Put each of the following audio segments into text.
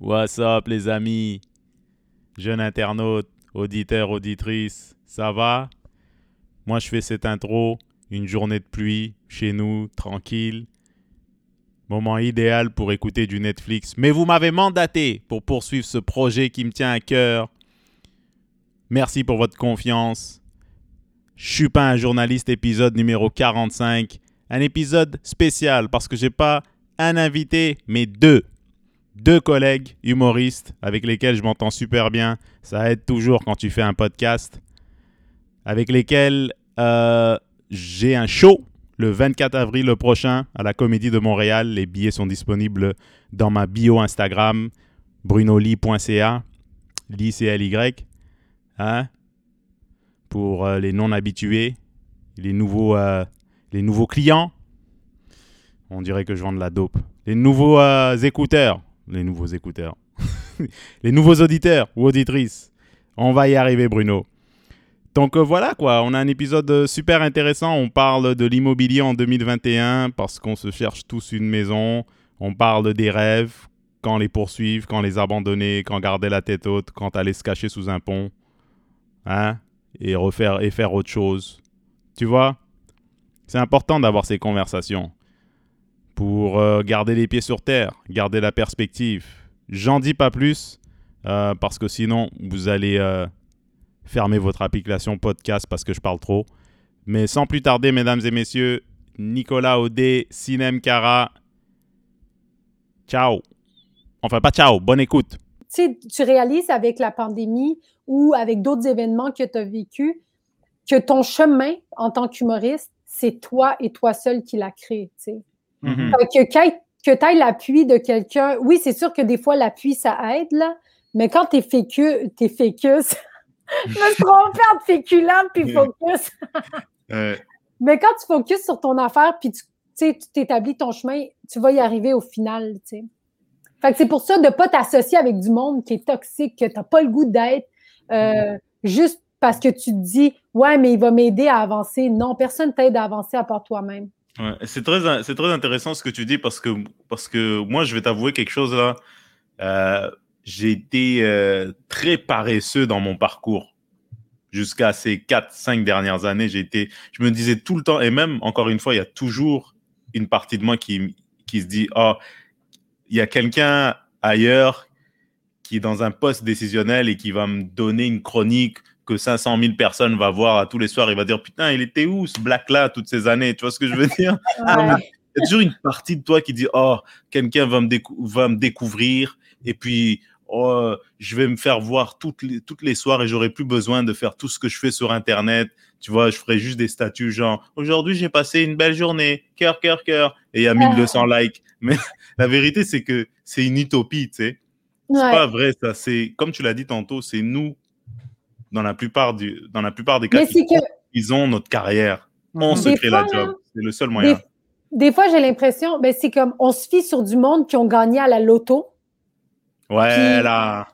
What's up les amis, jeunes internautes, auditeurs, auditrices, ça va? Moi je fais cette intro, une journée de pluie, chez nous, tranquille. Moment idéal pour écouter du Netflix. Mais vous m'avez mandaté pour poursuivre ce projet qui me tient à cœur. Merci pour votre confiance. Je suis pas un journaliste épisode numéro 45. Un épisode spécial parce que j'ai pas un invité, mais deux. Deux collègues humoristes avec lesquels je m'entends super bien. Ça aide toujours quand tu fais un podcast. Avec lesquels euh, j'ai un show le 24 avril prochain à la Comédie de Montréal. Les billets sont disponibles dans ma bio Instagram, brunoli.ca, Lee c y hein? Pour euh, les non-habitués, les nouveaux, euh, les nouveaux clients. On dirait que je vends de la dope. Les nouveaux écouteurs. Les nouveaux écouteurs. les nouveaux auditeurs ou auditrices. On va y arriver, Bruno. Donc voilà quoi, on a un épisode super intéressant. On parle de l'immobilier en 2021 parce qu'on se cherche tous une maison. On parle des rêves, quand les poursuivre, quand les abandonner, quand garder la tête haute, quand aller se cacher sous un pont. Hein Et refaire et faire autre chose. Tu vois? C'est important d'avoir ces conversations pour euh, garder les pieds sur terre, garder la perspective. J'en dis pas plus euh, parce que sinon vous allez euh, fermer votre application podcast parce que je parle trop. Mais sans plus tarder, mesdames et messieurs, Nicolas Audet, Sinem Cara. Ciao. Enfin, pas ciao, bonne écoute. Tu tu réalises avec la pandémie ou avec d'autres événements que tu as vécu que ton chemin en tant qu'humoriste, c'est toi et toi seul qui l'a créé. Mhm. Fait que, que tu aies l'appui de quelqu'un, oui, c'est sûr que des fois, l'appui, ça aide, là, mais quand t'es fécu, t'es fécus, je me suis trompée entre féculent puis focus. Euh, mais quand tu focuses sur ton affaire puis tu tu tu t'établis ton chemin, tu vas y arriver au final, tu sais. Fait que c'est pour ça de pas t'associer avec du monde qui est toxique, que t'as pas le goût d'être, euh, juste parce que tu te dis, ouais, mais il va m'aider à avancer. Non, personne t'aide à avancer à part toi-même. C'est très, c'est très intéressant ce que tu dis parce que, parce que moi, je vais t'avouer quelque chose là. Euh, j'ai été euh, très paresseux dans mon parcours. Jusqu'à ces 4-5 dernières années, j'ai été, je me disais tout le temps, et même encore une fois, il y a toujours une partie de moi qui, qui se dit, oh, il y a quelqu'un ailleurs qui est dans un poste décisionnel et qui va me donner une chronique que 500 000 personnes va voir tous les soirs. Il va dire, putain, il était où ce black-là toutes ces années? Tu vois ce que je veux dire? Non, mais Il y a toujours une partie de toi qui dit, oh, quelqu'un va, me va me découvrir et puis, oh, je vais me faire voir toutes les, toutes les soirs et j'aurai plus besoin de faire tout ce que je fais sur Internet. Tu vois, je ferai juste des statuts genre, aujourd'hui, j'ai passé une belle journée, cœur, cœur, cœur, et il y a 1200 likes. Mais la vérité, c'est que c'est une utopie, tu sais. C'est Ouais. pas vrai, ça. C'est, comme tu l'as dit tantôt, c'est nous, dans la plupart, du, dans la plupart des cas, que construisons notre carrière. On se crée la job. C'est le seul moyen. des, des fois, j'ai l'impression, ben, c'est comme on se fie sur du monde qui ont gagné à la loto. Ouais, Puis- là.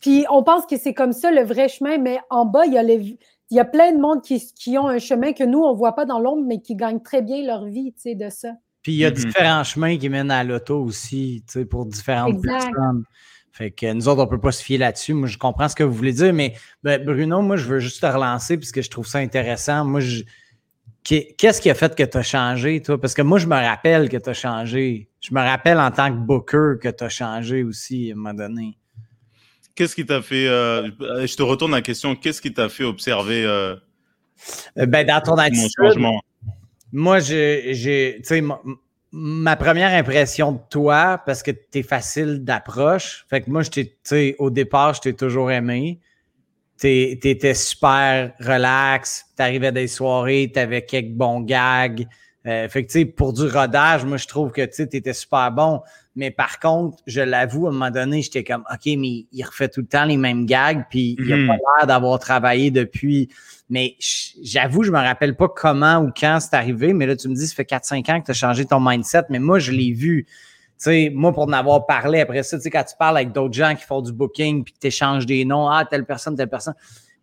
Puis on pense que c'est comme ça le vrai chemin, mais en bas, il y a, les- il y a plein de monde qui, qui ont un chemin que nous, on voit pas dans l'ombre, mais qui gagnent très bien leur vie, tu sais, de ça. Puis il y a Mhm. différents chemins qui mènent à l'auto aussi, tu sais, pour différentes Exact. personnes. Fait que nous autres, on peut pas se fier là-dessus. Moi, je comprends ce que vous voulez dire, mais ben, Bruno, moi, je veux juste te relancer puisque je trouve ça intéressant. Moi, je- Qu'est- Qu'est-ce qui a fait que tu as changé, toi? Parce que moi, je me rappelle que tu as changé. Je me rappelle en tant que booker que tu as changé aussi à un moment donné. Qu'est-ce qui t'a fait. euh, je te retourne la question. Qu'est-ce qui t'a fait observer euh, Euh, Ben, dans ton mon attitude, changement? Moi, j'ai, j'ai- tu sais, ma, première impression de toi, parce que tu es facile d'approche, fait que moi, je t'ai, tu sais, au départ, je t'ai toujours aimé. Tu étais super relax, tu arrivais des soirées, tu avais quelques bons gags. Euh, fait que, tu sais, pour du rodage, moi, je trouve que tu étais super bon. Mais par contre, je l'avoue, à un moment donné, j'étais comme, OK, mais il refait tout le temps les mêmes gags, puis il Mhm. a pas l'air d'avoir travaillé depuis. Mais j'avoue, je me rappelle pas comment ou quand c'est arrivé, mais là, tu me dis, ça fait 4-5 ans que tu as changé ton mindset, mais moi, je l'ai vu. Tu sais, moi, pour en avoir parlé après ça, tu sais, quand tu parles avec d'autres gens qui font du booking puis que tu échanges des noms, ah, telle personne, telle personne.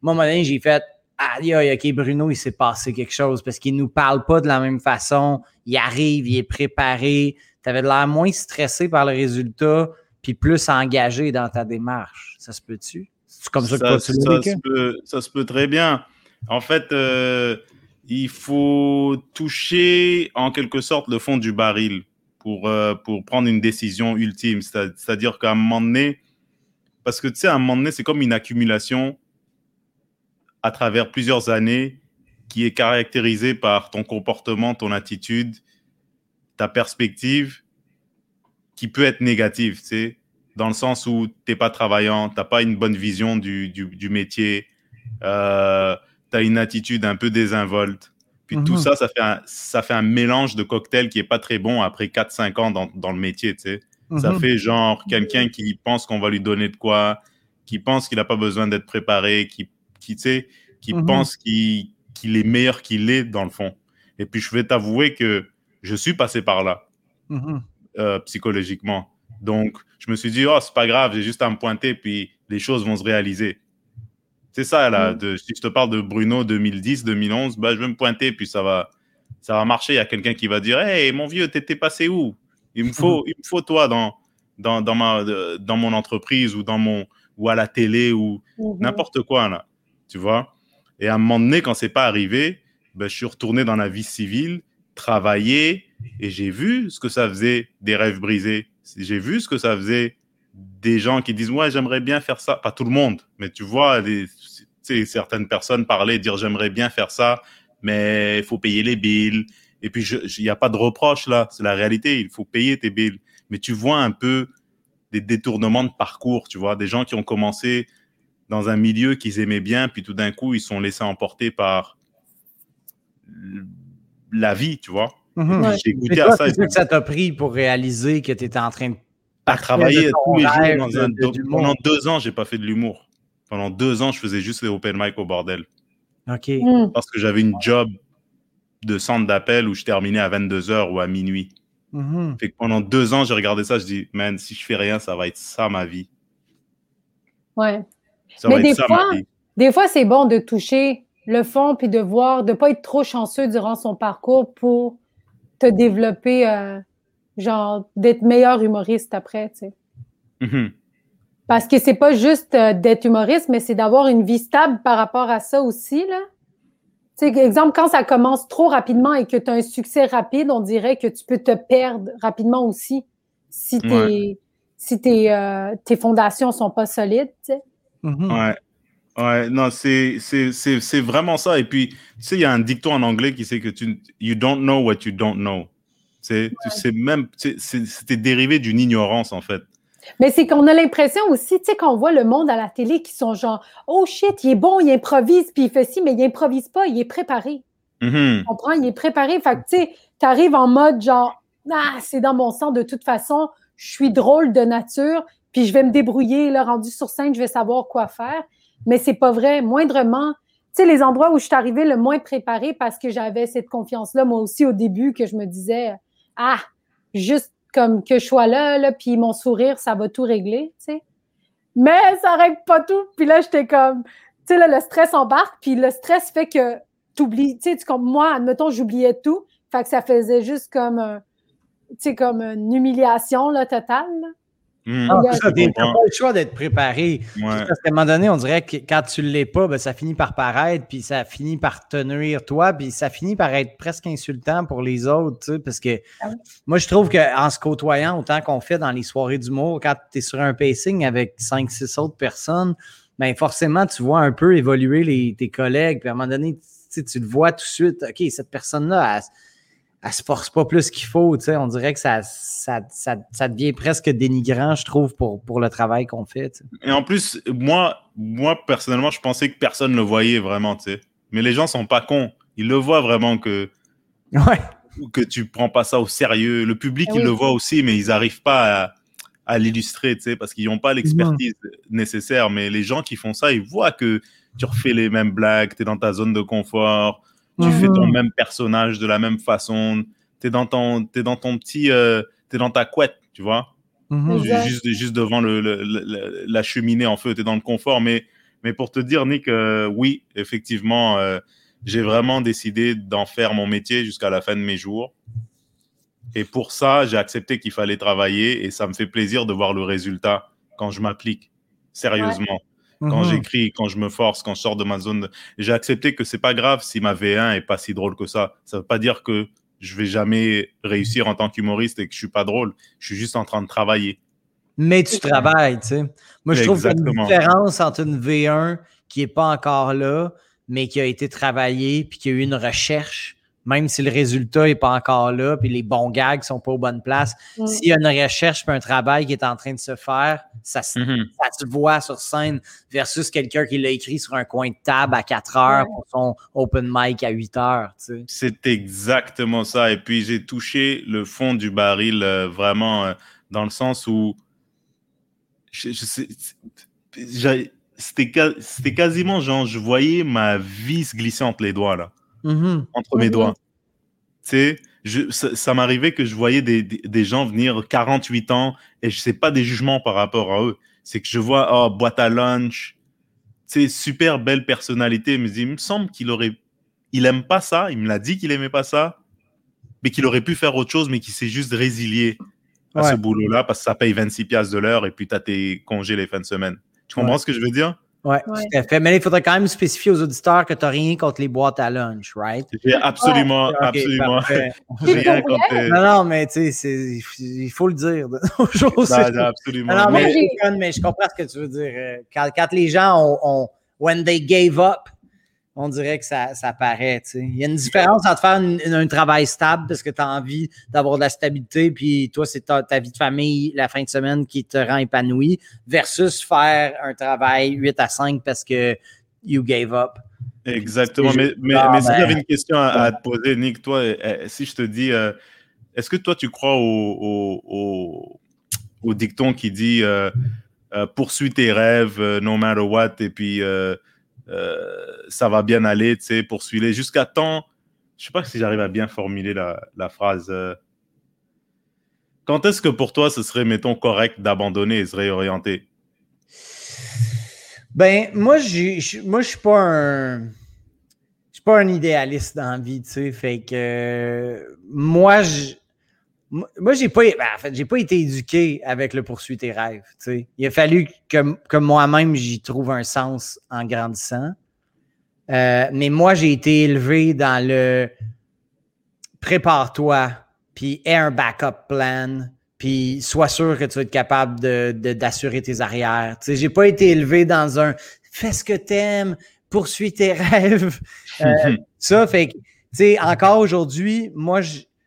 Moi, à un moment donné, j'ai fait, aïe, aïe, OK, Bruno, il s'est passé quelque chose parce qu'il nous parle pas de la même façon. Il arrive, il est préparé. Tu avais l'air moins stressé par le résultat. puis plus engagé dans ta démarche. Ça se peut-tu? C'est comme ça, que ça, se peut, ça se peut très bien. En fait, euh, il faut toucher en quelque sorte le fond du baril pour, euh, pour prendre une décision ultime. C'est-à-dire qu'à un moment donné, parce que tu sais, à un moment donné, c'est comme une accumulation à travers plusieurs années qui est caractérisée par ton comportement, ton attitude, ta perspective, qui peut être négative, tu dans le sens où tu n'es pas travaillant, tu n'as pas une bonne vision du, du, métier, euh, tu as une attitude un peu désinvolte. Puis tout mhm. ça, ça fait, un, ça fait un mélange de cocktail qui est pas très bon après 4-5 ans dans, dans, le métier, tu sais. Ça mhm. fait genre quelqu'un qui pense qu'on va lui donner de quoi, qui pense qu'il n'a pas besoin d'être préparé, qui, qui, qui mhm. pense qu'il est meilleur qu'il est dans le fond. Et puis je vais t'avouer que je suis passé par là, euh, psychologiquement. Donc je me suis dit, oh, c'est pas grave, j'ai juste à me pointer, puis les choses vont se réaliser. C'est ça, là. Mm. De, si je te parle de Bruno 2010, 2011, bah, je vais me pointer, puis ça va, ça va marcher. Il y a quelqu'un qui va dire Hey, mon vieux, t'étais passé où? Il me, faut, il me faut toi dans, dans, dans, ma, dans mon entreprise ou, dans mon, ou à la télé ou mm-hmm. n'importe quoi, là. Tu vois? Et à un moment donné, quand c'est pas arrivé, ben, je suis retourné dans la vie civile, travailler, et j'ai vu ce que ça faisait des rêves brisés. J'ai vu ce que ça faisait des gens qui disent ouais j'aimerais bien faire ça. Pas tout le monde mais tu vois certaines personnes parler dire j'aimerais bien faire ça mais il faut payer les billes. Et puis il n'y a pas de reproche là. C'est la réalité. Il faut payer tes billes. Mais tu vois un peu des détournements de parcours tu vois. Des gens qui ont commencé dans un milieu qu'ils aimaient bien puis tout d'un coup ils sont laissés emporter par la vie tu vois. Mm-hmm. j'ai goûté à ça. que ça t'a pris pour réaliser que tu étais en train de à travailler tous les jours dans un, pendant deux ans, j'ai pas fait de l'humour. Pendant deux ans, je faisais juste les open mic au bordel. OK. Hmm. Parce que j'avais une job de centre d'appel où je terminais à 22h ou à minuit. Mm-hmm. Fait que pendant deux ans, j'ai regardé ça, je dis, man, si je fais rien, ça va être ça ma vie. Ouais. Mais des, fois, des fois, c'est bon de toucher le fond puis de voir, de pas être trop chanceux durant son parcours pour te développer euh, genre d'être meilleur humoriste après, tu sais. Mm-hmm. Parce que c'est pas juste euh, d'être humoriste, mais c'est d'avoir une vie stable par rapport à ça aussi, là. Tu sais, exemple, quand ça commence trop rapidement et que tu as un succès rapide, on dirait que tu peux te perdre rapidement aussi si, tes, si tes, euh, tes fondations sont pas solides, tu sais. Mm-hmm. Ouais. Ouais, non, c'est vraiment ça. Et puis, tu sais, il y a un dicton en anglais qui sait que tu you don't know what you don't know. C'est même, c'était dérivé d'une ignorance en fait. Mais c'est qu'on a l'impression aussi, tu sais, qu'on voit le monde à la télé qui sont genre, oh shit, il est bon, il improvise, puis il fait ci, mais il improvise pas, il est préparé. Mm-hmm. Tu comprends? Il est préparé. Fait que, tu sais, tu arrives en mode genre, ah, c'est dans mon sang, de toute façon, je suis drôle de nature, puis je vais me débrouiller, là, rendu sur scène, je vais savoir quoi faire. Mais c'est pas vrai. Moindrement, tu sais, les endroits où je suis arrivée le moins préparée parce que j'avais cette confiance-là, moi aussi, au début, que je me disais, ah, juste comme que je sois là, là puis mon sourire, ça va tout régler, tu sais. Mais ça règle pas tout. Puis là, j'étais comme, tu sais, le stress embarque, puis le stress fait que tu oublies, tu sais, comme moi, admettons, j'oubliais tout. Fait que ça faisait juste comme, tu comme une humiliation, là, totale. Mmh. Ah, pas le choix d'être préparé. Parce qu'à un moment donné, on dirait que quand tu ne l'es pas, ben, ça finit par paraître, puis ça finit par te nuire toi, puis ça finit par être presque insultant pour les autres. Parce que ah moi, je trouve qu'en se côtoyant, autant qu'on fait dans les soirées d'humour, quand tu es sur un pacing avec 5-6 autres personnes, ben forcément, tu vois un peu évoluer les, tes collègues. Puis à un moment donné, tu, tu le vois tout de suite. OK, cette personne-là, elle, elle se force pas plus qu'il faut. Tu sais, on dirait que ça, ça, ça, devient presque dénigrant, je trouve, pour, pour le travail qu'on fait. Et en plus, moi, moi, personnellement, je pensais que personne ne le voyait vraiment. Tu sais. Mais les gens sont pas cons. Ils le voient vraiment que, ouais. que tu prends pas ça au sérieux. Le public, ah il le voit aussi, mais ils n'arrivent pas à, à l'illustrer, tu sais, parce qu'ils n'ont pas l'expertise nécessaire. Mais les gens qui font ça, ils voient que tu refais les mêmes blagues, tu es dans ta zone de confort, tu fais ton même personnage de la même façon. Tu es dans ton, es dans ton petit, euh, tu es dans ta couette, tu vois. Mhm. Juste, juste devant le, la cheminée en feu, tu es dans le confort. Mais, mais pour te dire, Nick, euh, oui, effectivement, euh, j'ai vraiment décidé d'en faire mon métier jusqu'à la fin de mes jours. Et pour ça, j'ai accepté qu'il fallait travailler et ça me fait plaisir de voir le résultat quand je m'applique sérieusement. Quand Mhm. j'écris, quand je me force, quand je sors de ma zone. J'ai accepté que c'est pas grave si ma V1 est pas si drôle que ça. Ça veut pas dire que je vais jamais réussir en tant qu'humoriste et que je suis pas drôle. Je suis juste en train de travailler. Mais tu travailles, tu sais. Moi, je trouve qu'il y a une Exactement. différence entre une V1 qui n'est pas encore là, mais qui a été travaillée, puis qui a eu une recherche, même si le résultat n'est pas encore là, puis les bons gags sont pas aux bonnes places. Mm. S'il y a une recherche puis un travail qui est en train de se faire, ça, se- Mhm. ça se voit sur scène versus quelqu'un qui l'a écrit sur un coin de table à 4 heures pour son open mic à 8 heures, tu sais. C'est exactement ça. Et puis, j'ai touché le fond du baril euh, vraiment euh, dans le sens où je, je sais- j'ai- c'était ca- c'était quasiment genre, je voyais ma vie se glisser entre les doigts, là, Mhm. entre mes Mhm. doigts. Tu sais, je- ça, ça m'arrivait que je voyais des, des, des gens venir 48 ans et je sais pas des jugements par rapport à eux. C'est que je vois, oh, boîte à lunch, tu sais, super belle personnalité, mais il me semble qu'il aurait, il aime pas ça, il me l'a dit qu'il aimait pas ça, mais qu'il aurait pu faire autre chose, mais qu'il s'est juste résilié à Ouais. ce boulot-là parce que ça paye 26 piastres de l'heure et puis tu as tes congés les fins de semaine. Tu comprends Ouais. ce que je veux dire? Ouais, Ouais. tout à fait. Mais il faudrait quand même spécifier aux auditeurs que tu n'as rien contre les boîtes à lunch, right? J'ai absolument, absolument rien. Non, non, mais tu sais, c'est- il faut le dire. jours, Non, absolument. Mais je comprends ce que tu veux dire. Euh, Quand, quand les gens ont, ont- When they gave up, on dirait que ça, ça paraît. Il y a une différence entre faire une- une- un travail stable parce que tu as envie d'avoir de la stabilité, puis toi, c'est ta, ta vie de famille la fin de semaine qui te rend épanoui, versus faire un travail 8 à 5 parce que you gave up. Exactement. Mais, mais, Ah, mais si ben- j'avais une question à, à te poser, Nick, toi, euh, si je te dis, euh, est-ce que toi, tu crois au, au, au, au dicton qui dit euh, euh, poursuis tes rêves, no matter what, et puis euh, ça va bien aller, tu sais, poursuis-les jusqu'à temps. Je sais pas si j'arrive à bien formuler la, phrase. euh, quand est-ce que pour toi, ce serait, mettons, correct d'abandonner et se réorienter? Ben, moi, je moi, suis pas un. Pas un idéaliste dans la vie, tu sais. Fait que euh, moi, je. Moi, j'ai pas, ben, en fait, j'ai pas été éduqué avec le poursuite tes rêves. Il a fallu que, que moi-même j'y trouve un sens en grandissant. Euh, mais moi, j'ai été élevé dans le prépare-toi, puis aie un backup plan, puis sois sûr que tu vas être capable de, de- d'assurer tes arrières. Tu sais, j'ai pas été élevé dans un fais ce que t'aimes, poursuis tes rêves. Euh, ça fait que, tu sais, encore aujourd'hui, moi,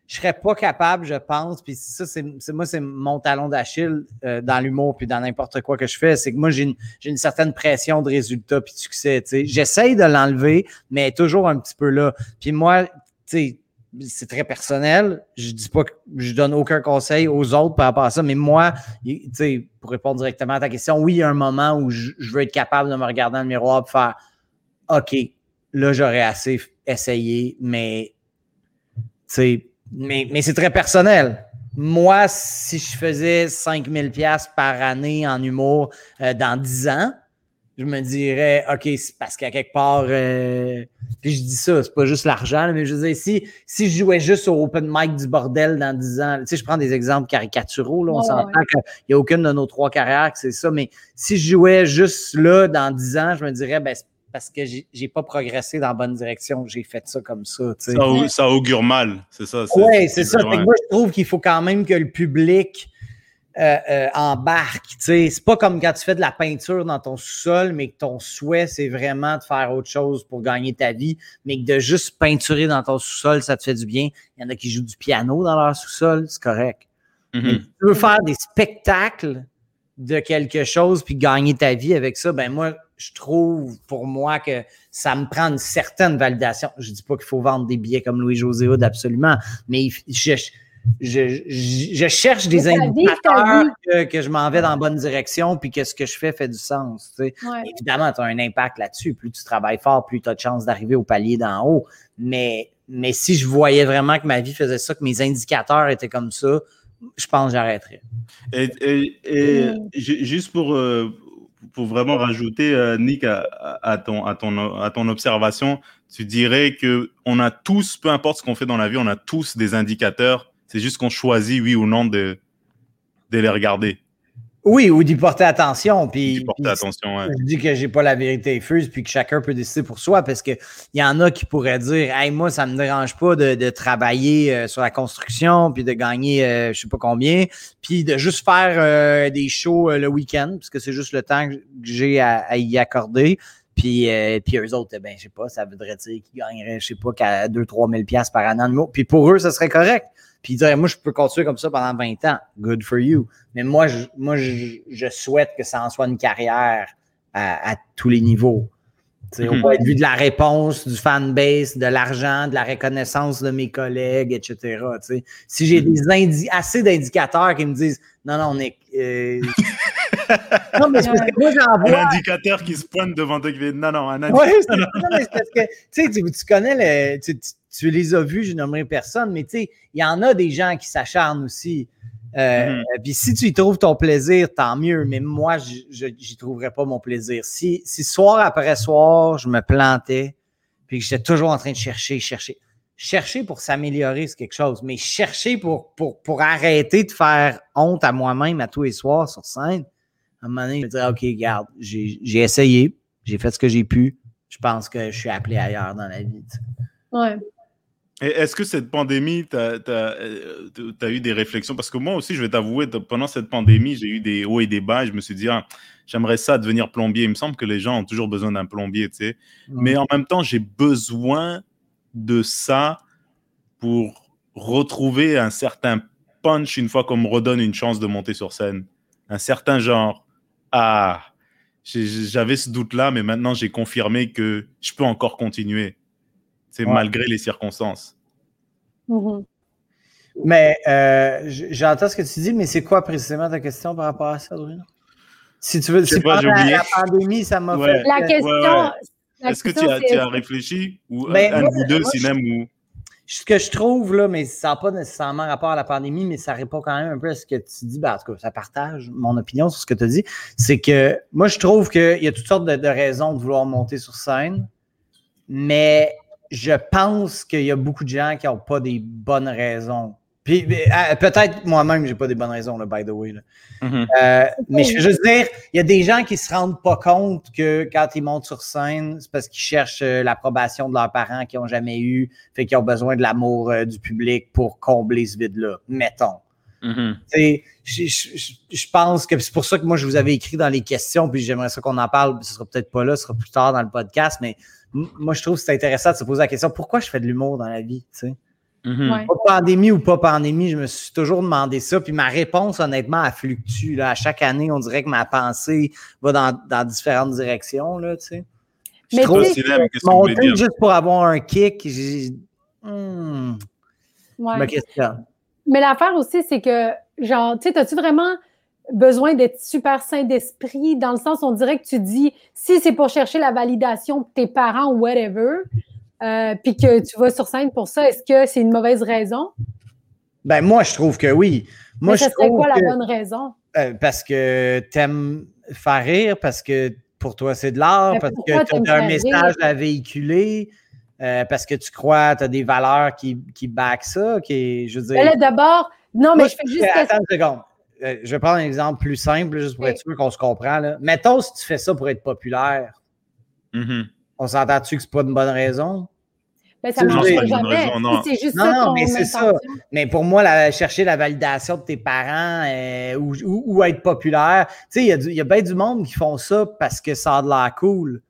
je serais pas capable, je pense, puis ça, c'est, moi, c'est mon talon d'Achille euh, dans l'humour puis dans n'importe quoi que je fais, c'est que moi, j'ai une, une certaine pression de résultat puis de succès. J'essaye de l'enlever, mais toujours un petit peu là. Puis moi, tu sais, c'est très personnel. Je dis pas que je donne aucun conseil aux autres par rapport à ça, mais moi, tu sais, pour répondre directement à ta question, oui, il y a un moment où je, je veux être capable de me regarder dans le miroir et faire OK, là, j'aurais assez essayé, mais tu sais, mais, mais c'est très personnel. Moi, si je faisais 5000 pièces par année en humour euh, dans 10 ans, je me dirais, OK, c'est parce qu'à quelque part, euh, puis je dis ça, c'est pas juste l'argent, mais je veux dire, si, si je jouais juste au open mic du bordel dans 10 ans, tu sais, je prends des exemples caricaturaux, là, on Ouais, s'entend qu'il n'y a aucune de nos trois carrières que c'est ça, mais si je jouais juste là dans 10 ans, je me dirais, ben, c'est parce que j'ai pas progressé dans la bonne direction, j'ai fait ça comme ça. Ça, au- ça augure mal, c'est ça? Oui, c'est ça. Moi, je trouve qu'il faut quand même que le public euh, euh, embarque. C'est pas comme quand tu fais de la peinture dans ton sous-sol, mais que ton souhait, c'est vraiment de faire autre chose pour gagner ta vie, mais que de juste peinturer dans ton sous-sol, ça te fait du bien. Il y en a qui jouent du piano dans leur sous-sol, c'est correct. Mhm. tu veux faire des spectacles de quelque chose puis gagner ta vie avec ça, ben moi, je trouve pour moi que ça me prend une certaine validation. Je dis pas qu'il faut vendre des billets comme Louis-José Hood, absolument, mais je, je, je, je cherche des indicateurs que, que je m'en vais dans la bonne direction puis que ce que je fais fait du sens. tu sais. Ouais. Évidemment, tu as un impact là-dessus. Plus tu travailles fort, plus tu as de chances d'arriver au palier d'en haut. Mais, mais si je voyais vraiment que ma vie faisait ça, que mes indicateurs étaient comme ça, je pense que j'arrêterais. Et, et- et Mm. ju- juste pour, euh, pour vraiment rajouter, euh, Nick, à, ton, à, ton, à ton observation, tu dirais que on a tous, peu importe ce qu'on fait dans la vie, on a tous des indicateurs C'est juste qu'on choisit, oui ou non, de, de les regarder. Oui, ou d'y porter attention. Puis, D'y porter puis attention, ouais. Je dis que j'ai pas la vérité fuse, puis que chacun peut décider pour soi, parce qu'il y en a qui pourraient dire Hey, moi, ça me dérange pas de, de travailler euh, sur la construction, puis de gagner euh, je sais pas combien, puis de juste faire euh, des shows euh, le week-end, parce que c'est juste le temps que j'ai à, à y accorder. Puis, euh, puis eux autres, ben, je sais pas, ça voudrait dire qu'ils gagneraient, je sais pas, qu'à 2-3 000 piastres par an de mots. Puis pour eux, ça serait correct. Puis diraient, moi, je peux continuer comme ça pendant 20 ans. Good for you. Mais moi, je, moi, je, je souhaite que ça en soit une carrière à, à tous les niveaux. Tu sais, Au Mhm. point de vue de la réponse, du fanbase, de l'argent, de la reconnaissance de mes collègues, etc. tu sais. Si j'ai des indi- assez d'indicateurs qui me disent non, non, Nick. euh, non, mais c'est parce que moi, j'en Un vois. indicateur qui se pointe devant toi qui fait non, non, un Oui, indicateur. mais c'est parce que tu sais, tu, tu connais le. Tu, tu- tu les as vus, je nommerai personne, mais tu sais, il y en a des gens qui s'acharnent aussi. Euh, Mhm. Puis si tu y trouves ton plaisir, tant mieux. Mais moi, j'y trouverais pas mon plaisir. Si, si soir après soir, je me plantais, puis que j'étais toujours en train de chercher, chercher. Chercher pour s'améliorer, c'est quelque chose. Mais chercher pour, pour, pour arrêter de faire honte à moi-même à tous les soirs sur scène, à un moment donné, je me dirais, OK, regarde, j'ai j'ai essayé, j'ai fait ce que j'ai pu. Je pense que je suis appelé ailleurs dans la vie. Ouais. Est-ce que cette pandémie, tu as, eu des réflexions? Parce que moi aussi, je vais t'avouer, pendant cette pandémie, j'ai eu des hauts et des bas. Et je me suis dit, ah, j'aimerais ça devenir plombier. Il me semble que les gens ont toujours besoin d'un plombier, tu sais. Mais en même temps, j'ai besoin de ça pour retrouver un certain punch une fois qu'on me redonne une chance de monter sur scène. Un certain genre, ah, j'avais ce doute-là, mais maintenant j'ai confirmé que je peux encore continuer. C'est Ouais. malgré les circonstances. Mhm. Mais euh, j'entends ce que tu dis, mais c'est quoi précisément ta question par rapport à ça, Bruno? Si tu veux, si pas, oublié. la pandémie, ça m'a Ouais. fait. La question. ouais, ouais. la Est-ce que tu as, c'est- tu as réfléchi ou Ben, un vous deux, je- Sinem ou Ce que je trouve, là, mais ça n'a pas nécessairement rapport à la pandémie, mais ça répond quand même un peu à ce que tu dis. Ben, en tout cas, ça partage mon opinion sur ce que tu as dit. C'est que moi, je trouve qu'il y a toutes sortes de, de raisons de vouloir monter sur scène, mais je pense qu'il y a beaucoup de gens qui n'ont pas des bonnes raisons. Puis euh, peut-être moi-même, j'ai pas des bonnes raisons, là, by the way. là. Euh, mais je veux juste dire, il y a des gens qui se rendent pas compte que quand ils montent sur scène, c'est parce qu'ils cherchent euh, l'approbation de leurs parents qu'ils n'ont jamais eu, fait qu'ils ont besoin de l'amour euh, du public pour combler ce vide-là. Mettons. Mhm. Sais, Je, je- je- je pense que c'est pour ça que moi, je vous avais écrit dans les questions, puis j'aimerais ça qu'on en parle. Ce sera peut-être pas là, ce sera plus tard dans le podcast, mais m- moi, je trouve que c'est intéressant de se poser la question pourquoi je fais de l'humour dans la vie? tu sais? Mhm. Ouais. Pas pandémie ou pas pandémie, je me suis toujours demandé ça. Puis ma réponse, honnêtement, elle fluctue. Là. À chaque année, on dirait que ma pensée va dans, dans différentes directions. Là, tu sais. Je Mais trouve que monter juste pour avoir un kick, j'ai. Hmm, Ouais. je me questionne. Mais l'affaire aussi, c'est que, genre, tu sais, as-tu vraiment besoin d'être super sain d'esprit dans le sens, on dirait que tu dis, si c'est pour chercher la validation de tes parents ou whatever, euh, puis que tu vas sur scène pour ça, est-ce que c'est une mauvaise raison? Ben, moi, je trouve que oui. Moi, Mais je ça serait trouve quoi la bonne raison? euh, parce que t'aimes faire rire, parce que pour toi, c'est de l'art, parce que tu as un message rire? à véhiculer, euh, parce que tu crois, tu as des valeurs qui, qui back ça, qui, je veux dire. Mais là, d'abord, non, mais Moi, je fais juste. Attends une seconde. Euh, je vais prendre un exemple plus simple, juste pour Oui. être sûr qu'on se comprend. Là. Mettons, si tu fais ça pour être populaire, Mhm. on s'entend-tu que c'est pas une bonne raison? Ben, ça marche c'est pas pas une bonne jamais. raison, non. Si c'est juste Non, ça non, mais c'est ça. Mais pour moi, la- chercher la validation de tes parents euh, ou, ou- ou être populaire, tu sais, il y a du- il y a, bien du monde qui font ça parce que ça a de l'air cool.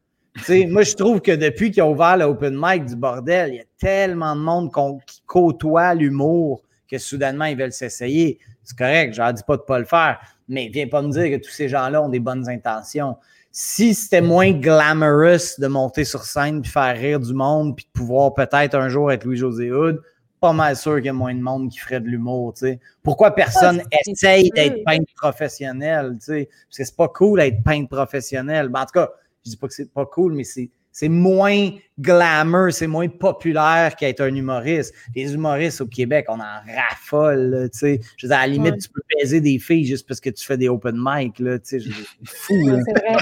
Moi, je trouve que depuis qu'ils ont ouvert l'open mic du bordel, il y a tellement de monde qui côtoie l'humour que soudainement, ils veulent s'essayer. C'est correct, je leur dis pas de pas le faire, mais viens pas me dire que tous ces gens-là ont des bonnes intentions. Si c'était moins glamorous de monter sur scène puis faire rire du monde puis de pouvoir peut-être un jour être Louis-José Hood, pas mal sûr qu'il y a moins de monde qui ferait de l'humour, tu sais. Pourquoi personne Ah, essaye d'être peintre professionnel, tu sais? Parce que c'est pas cool d'être peintre professionnel. Ben, en tout cas, je dis pas que c'est pas cool, mais c'est c'est moins glamour, c'est moins populaire qu'être un humoriste. Les humoristes au Québec, on en raffole, tu sais. Je veux dire, à la limite, Ouais. tu peux baiser des filles juste parce que tu fais des open mic, là, tu sais. fou. Ouais, c'est vrai.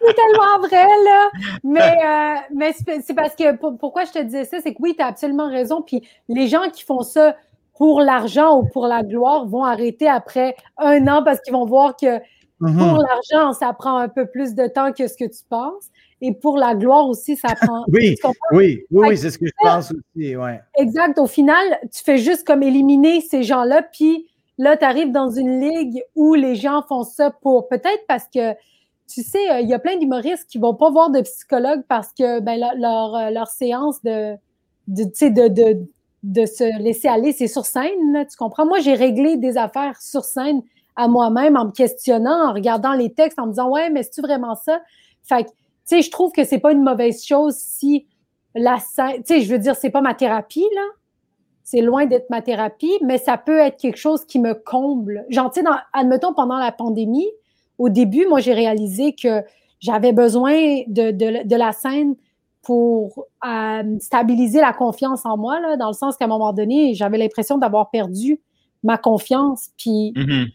C'est tellement vrai, là. Mais, euh, mais c'est c'est parce que pour- pourquoi je te disais ça, c'est que oui, tu as absolument raison. Puis les gens qui font ça pour l'argent ou pour la gloire vont arrêter après un an parce qu'ils vont voir que Mhm. pour l'argent, ça prend un peu plus de temps que ce que tu penses. Et pour la gloire aussi, ça prend. Oui, oui, oui, c'est ce que je pense aussi, ouais. Exact. Au final, tu fais juste comme éliminer ces gens-là, puis là, tu arrives dans une ligue où les gens font ça pour peut-être parce que tu sais, euh, il y a plein d'humoristes qui vont pas voir de psychologue parce que ben, leur, leur, euh, leur séance de, de, de, de, de se laisser aller, c'est sur scène, là, tu comprends? Moi, j'ai réglé des affaires sur scène à moi-même en me questionnant, en regardant les textes, en me disant Ouais, mais c'est-tu vraiment ça? Fait que, tu sais, je trouve que c'est pas une mauvaise chose si la scène, tu sais, je veux dire, c'est pas ma thérapie, là. C'est loin d'être ma thérapie, mais ça peut être quelque chose qui me comble. Genre, tu sais, admettons, pendant la pandémie, au début, moi, j'ai réalisé que j'avais besoin de, de, la scène pour euh, stabiliser la confiance en moi, là, dans le sens qu'à un moment donné, j'avais l'impression d'avoir perdu ma confiance. Puis Mhm.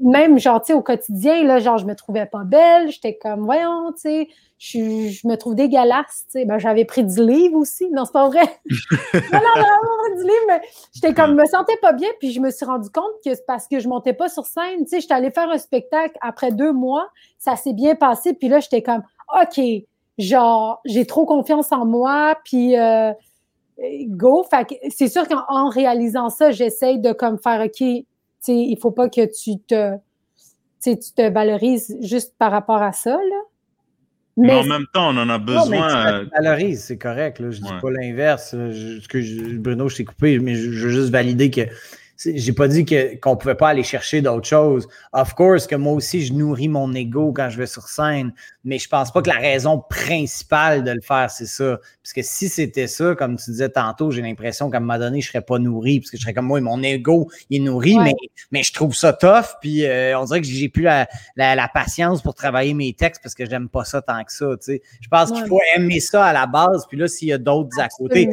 Même, genre, tu sais, au quotidien, là, genre, je me trouvais pas belle. J'étais comme, voyons, tu sais, je, je me trouve dégueulasse, tu sais. Ben, j'avais pris du livre aussi. Non, c'est pas vrai. non, non, vraiment pris du livre, mais j'étais comme, me sentais pas bien. Puis je me suis rendu compte que c'est parce que je montais pas sur scène. Tu sais, j'étais allée faire un spectacle après deux mois. Ça s'est bien passé. Puis là, j'étais comme, OK, genre, j'ai trop confiance en moi. Puis, euh, go. Fait que c'est sûr qu'en en réalisant ça, j'essaye de comme faire, OK, sais, il faut pas que tu te, tu te valorises juste par rapport à ça, là. Mais en même temps, on en a Non, besoin. tu euh, te valorises, c'est correct. Là. Je dis Ouais. pas l'inverse. Bruno, je t'ai coupé, mais je, je veux juste valider que j'ai pas dit que, qu'on pouvait pas aller chercher d'autres choses. Of course que moi aussi, je nourris mon ego quand je vais sur scène, mais je pense pas que la raison principale de le faire, c'est ça. Parce que si c'était ça, comme tu disais tantôt, j'ai l'impression qu'à un moment donné, je serais pas nourri, parce que je serais comme moi, mon ego, il est nourri, Ouais. mais, mais je trouve ça tough, puis euh, on dirait que j'ai plus la, la, la patience pour travailler mes textes parce que j'aime pas ça tant que ça, tu sais. Je pense qu'il faut aimer ça à la base, puis là, s'il y a d'autres à côté,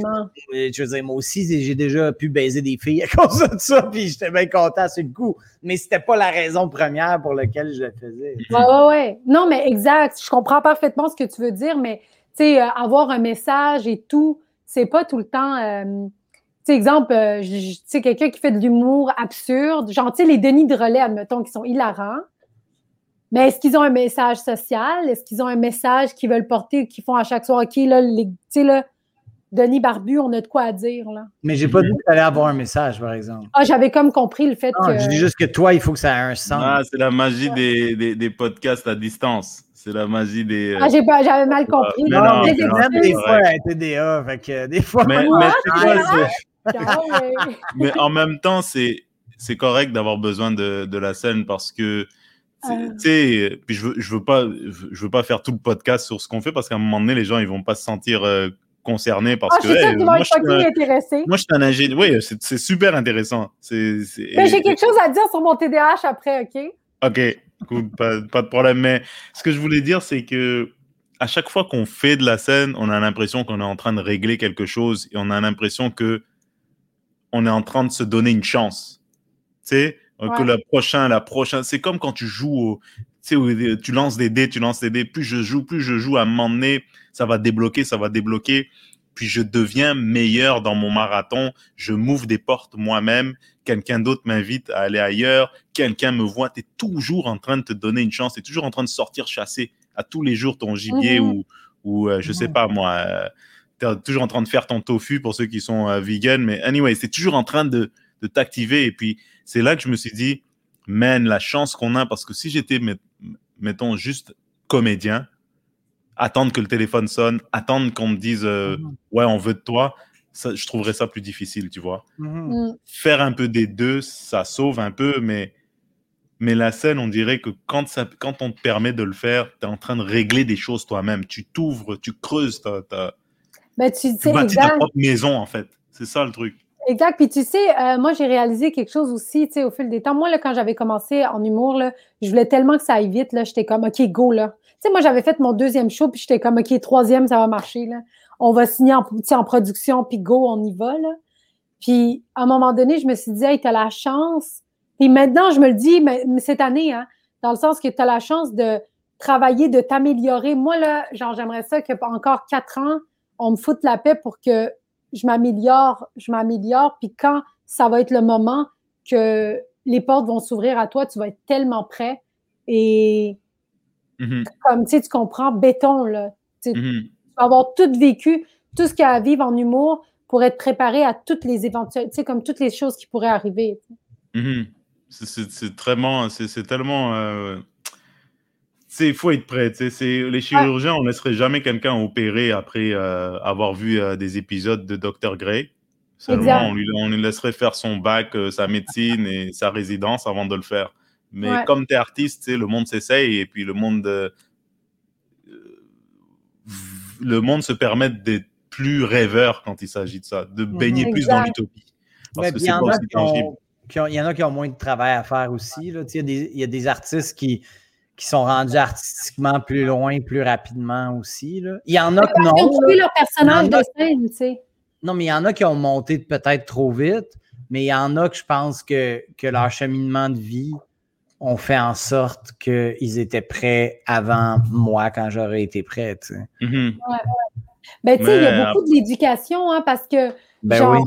euh, je veux dire, moi aussi, j'ai déjà pu baiser des filles à cause de ça, puis j'étais bien content sur le coup. Mais c'était pas la raison première pour laquelle je le faisais. Ouais, ouais, ouais. Non, mais exact. Je comprends parfaitement ce que tu veux dire, mais tu sais, euh, avoir un message et tout, c'est pas tout le temps. euh, tu sais, exemple, euh, tu sais, quelqu'un qui fait de l'humour absurde, genre, tu sais, les Denis de relais, admettons, qui sont hilarants. Mais est-ce qu'ils ont un message social? Est-ce qu'ils ont un message qu'ils veulent porter, qu'ils font à chaque soir? OK, là, les- tu sais, là, Denis Barbu, on a de quoi à dire, là. Mais j'ai pas dit que t'allais avoir un message, par exemple. Ah, j'avais comme compris le fait Non, que. je dis juste que toi, il faut que ça ait un sens. Ah, c'est la magie des, des, des podcasts à distance. C'est la magie des. euh, Ah, j'ai pas- j'avais mal compris. Mais non, mais Des non, même excuses. des c'est fois, elle était DA, fait que des fois. mais, Moi, mais Ah, en même temps, c'est c'est correct d'avoir besoin de, de la scène parce que Ah. tu sais, puis je veux je veux pas je veux pas faire tout le podcast sur ce qu'on fait parce qu'à un moment donné, les gens ils vont pas se sentir euh, concernés parce Ah, que hey, moi, je suis un- moi je suis un ingénieur. Oui, c'est super intéressant. C'est j'ai quelque chose à dire sur mon TDAH après, OK? Ok, cool, pas, pas de problème. Mais ce que je voulais dire, c'est que à chaque fois qu'on fait de la scène, on a l'impression qu'on est en train de régler quelque chose et on a l'impression que on est en train de se donner une chance. Tu sais, que Ouais. le prochain, la prochaine, c'est comme quand tu joues au, tu tu lances des dés, tu lances des dés. Plus je joue, plus je joue. À un moment donné, ça va débloquer, ça va débloquer. Puis je deviens meilleur dans mon marathon. Je m'ouvre des portes moi-même. Quelqu'un d'autre m'invite à aller ailleurs. Quelqu'un me voit. Tu es toujours en train de te donner une chance. Tu es toujours en train de sortir chasser à tous les jours ton gibier Mhm. ou, ou euh, je sais pas moi. tu es toujours en train de faire ton tofu pour ceux qui sont euh, vegan. Mais anyway, c'est toujours en train de, de t'activer. Et puis, c'est là que je me suis dit, man, la chance qu'on a, parce que si j'étais, met- mettons, juste comédien, attendre que le téléphone sonne, attendre qu'on me dise, euh, Mhm. ouais, on veut de toi, ça, je trouverais ça plus difficile, tu vois. Mhm. Mm. Faire un peu des deux, ça sauve un peu, mais, mais la scène, on dirait que quand, ça, quand on te permet de le faire, tu es en train de régler des choses toi-même. Tu t'ouvres, tu creuses, ta- ta- Ben, tu tu sais, bâtis ta propre maison, en fait. C'est ça le truc. Exact. Puis tu sais, euh, moi, j'ai réalisé quelque chose aussi, tu sais, au fil des temps. Moi, là, quand j'avais commencé en humour, là, je voulais tellement que ça aille vite, là, j'étais comme, OK, go, là. Tu sais, moi, j'avais fait mon deuxième show, puis j'étais comme, OK, troisième, ça va marcher, là. On va signer en, tu en production, puis go, on y va, là. Puis, à un moment donné, je me suis dit, hey, t'as la chance. Puis maintenant, je me le dis, mais, mais cette année, hein, dans le sens que t'as la chance de travailler, de t'améliorer. Moi, là, genre, j'aimerais ça que encore quatre ans, on me foute la paix pour que je m'améliore, je m'améliore. Puis quand ça va être le moment que les portes vont s'ouvrir à toi, tu vas être tellement prêt. Et Mhm. comme, tu sais, tu comprends, béton, là. Tu Avoir tout vécu, tout ce qu'il y a à vivre en humour pour être préparé à toutes les éventuelles, tu sais, comme toutes les choses qui pourraient arriver. Mhm. C'est- C'est c'est vraiment, c'est c'est tellement. euh, Il faut être prêt. Les chirurgiens, on ne laisserait jamais quelqu'un opérer après euh, avoir vu euh, des épisodes de Dr. Gray. Seulement, Exact. on lui, on lui laisserait faire son bac, euh, sa médecine et sa résidence avant de le faire. Mais Ouais. comme tu es artiste, le monde s'essaye et puis le monde, le monde se permet d'être plus rêveur quand il s'agit de ça, de baigner plus dans l'utopie. Parce Mais que puis, il y c'est en pas a aussi tangible. Il y en a qui ont moins de travail à faire aussi. là. Il y, a des- il y a des artistes qui, qui sont rendus artistiquement plus loin, plus rapidement aussi. là. Il y en a qui non. leur personnage de scène, tu sais. Non, mais il y en a qui ont monté peut-être trop vite, mais il y en a que je pense que, que leur cheminement de vie ont fait en sorte qu'ils étaient prêts avant moi quand j'aurais été prêt. tu sais. Mhm. Ben, tu sais, il y a Mais, beaucoup de l'éducation, hein, parce que, Ben genre, oui.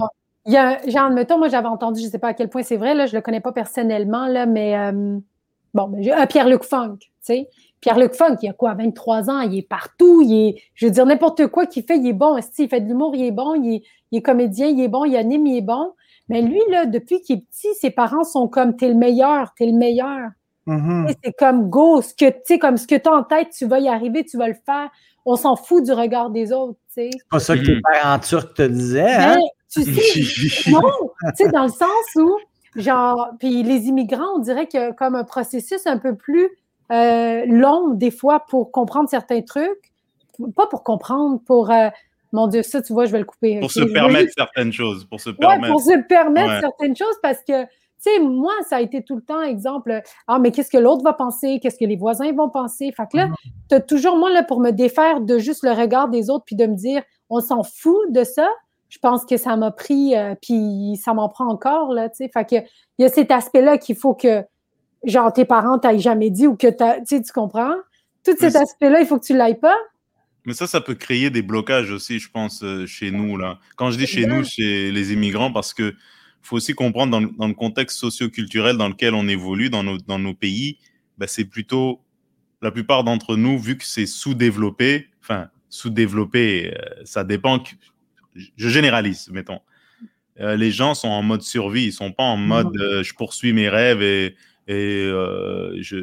il y a, genre, mettons, moi, j'avais entendu, je ne sais pas à quel point c'est vrai, là, je ne le connais pas personnellement, là, mais, euh, bon, ben, j'ai- euh, Pierre-Luc Funk, tu sais. Pierre-Luc Funk, il a quoi, 23 ans, il est partout, il est, je veux dire, n'importe quoi qu'il fait, il est bon. Si, il fait de l'humour, il est bon, il est, il est comédien, il est bon, il anime, il est bon. Mais lui, là, depuis qu'il est petit, ses parents sont comme, t'es le meilleur, t'es le meilleur. Mhm. Sais, C'est comme go, ce que tu sais, comme ce que tu as en tête, tu vas y arriver, tu vas le faire. On s'en fout du regard des autres, tu sais. C'est pas ça que tes Mhm. parents turcs te disaient. Hein? Mais tu sais, non, tu sais, dans le sens où, genre, puis les immigrants, on dirait qu'il y a comme un processus un peu plus euh, long, des fois, pour comprendre certains trucs. Pas pour comprendre, pour. euh, mon Dieu, ça, tu vois, je vais le couper. Pour se vais permettre certaines choses. Pour se Ouais, permettre. pour se permettre Ouais. certaines choses parce que, tu sais, moi, ça a été tout le temps, exemple, ah, mais qu'est-ce que l'autre va penser? Qu'est-ce que les voisins vont penser? Fait que là, tu as toujours, moi, là, pour me défaire de juste le regard des autres puis de me dire, on s'en fout de ça, je pense que ça m'a pris, euh, puis ça m'en prend encore, là, tu sais. Fait que, il y a cet aspect-là qu'il faut que, genre, tes parents t'aillent jamais dit ou que t'as, tu sais, tu comprends? Tout cet aspect-là, il faut que tu l'ailles pas. Mais ça, ça peut créer des blocages aussi, je pense, euh, chez nous. Là. Quand je dis chez nous, chez les immigrants, parce que faut aussi comprendre dans, le- dans le contexte socio-culturel dans lequel on évolue dans nos, dans nos pays, ben, c'est plutôt la plupart d'entre nous, vu que c'est sous-développé, enfin, sous-développé, euh, ça dépend. que- je généralise, mettons. Euh, les gens sont en mode survie, ils sont pas en mode euh, je poursuis mes rêves et, et, je,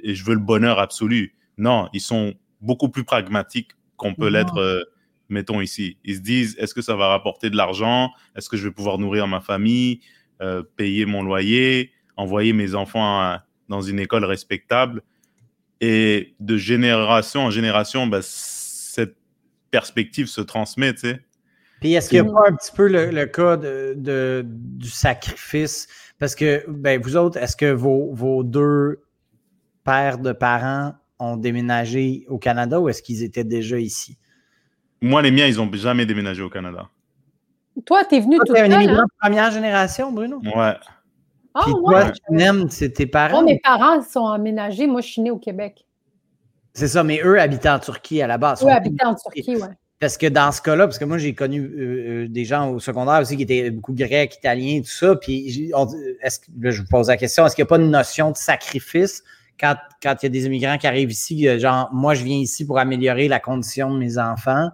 et je veux le bonheur absolu. Non, ils sont beaucoup plus pragmatiques qu'on peut l'être, euh, mettons ici. Ils se disent, est-ce que ça va rapporter de l'argent? Est-ce que je vais pouvoir nourrir ma famille, euh, payer mon loyer, envoyer mes enfants à- dans une école respectable? Et de génération en génération, ben, cette perspective se transmet, tu sais. Puis est-ce qu'il n'y a pas un petit peu le, le cas de, de- du sacrifice? Parce que, ben, vous autres, est-ce que vos, vos deux pères de parents ont déménagé au Canada ou est-ce qu'ils étaient déjà ici? Moi, les miens, ils n'ont jamais déménagé au Canada. Toi, t'es venu Toi, tout t'es seul, un hein? immigrant de première génération, Bruno? Ouais. Ah, Puis ouais. toi, tu aimes, c'est tes parents? Moi, mes parents sont aménagés. Moi, je suis née au Québec. C'est ça, mais eux habitaient en Turquie à la base. Eux habitaient en Turquie, ouais. Parce que dans ce cas-là, parce que moi, j'ai connu euh, euh, des gens au secondaire aussi qui étaient beaucoup grecs, italiens, tout ça. Puis, on est-ce que, là, je vous pose la question, est-ce qu'il n'y a pas une notion de sacrifice quand, quand il y a des immigrants qui arrivent ici, euh, genre, moi, je viens ici pour améliorer la condition de mes enfants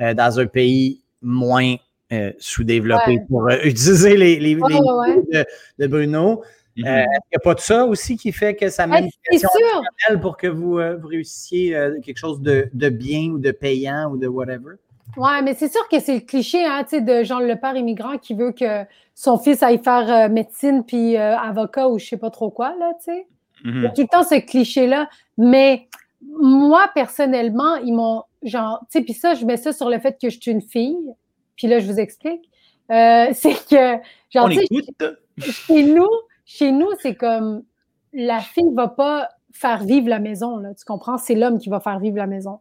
euh, dans un pays moins euh, sous-développé, Ouais. pour euh, utiliser les, les, Ouais, les ouais, ouais. mots de, de Bruno. Mhm. Euh, est-ce qu'il n'y a pas de ça aussi qui fait que ça mène Hey, une additionnelle pour que vous, euh, vous réussissiez euh, quelque chose de, de bien ou de payant ou de whatever? Ouais, mais c'est sûr que c'est le cliché, hein, tu sais, de genre le père immigrant qui veut que son fils aille faire euh, médecine puis euh, avocat ou je sais pas trop quoi, là, tu sais. Il y a Mhm. tout le temps ce cliché-là. Mais moi, personnellement, ils m'ont, genre, tu sais, puis ça, je mets ça sur le fait que je suis une fille. Puis là, je vous explique. Euh, c'est que, genre, écoute. chez nous, chez nous, c'est comme la fille ne va pas faire vivre la maison, là, tu comprends? C'est l'homme qui va faire vivre la maison.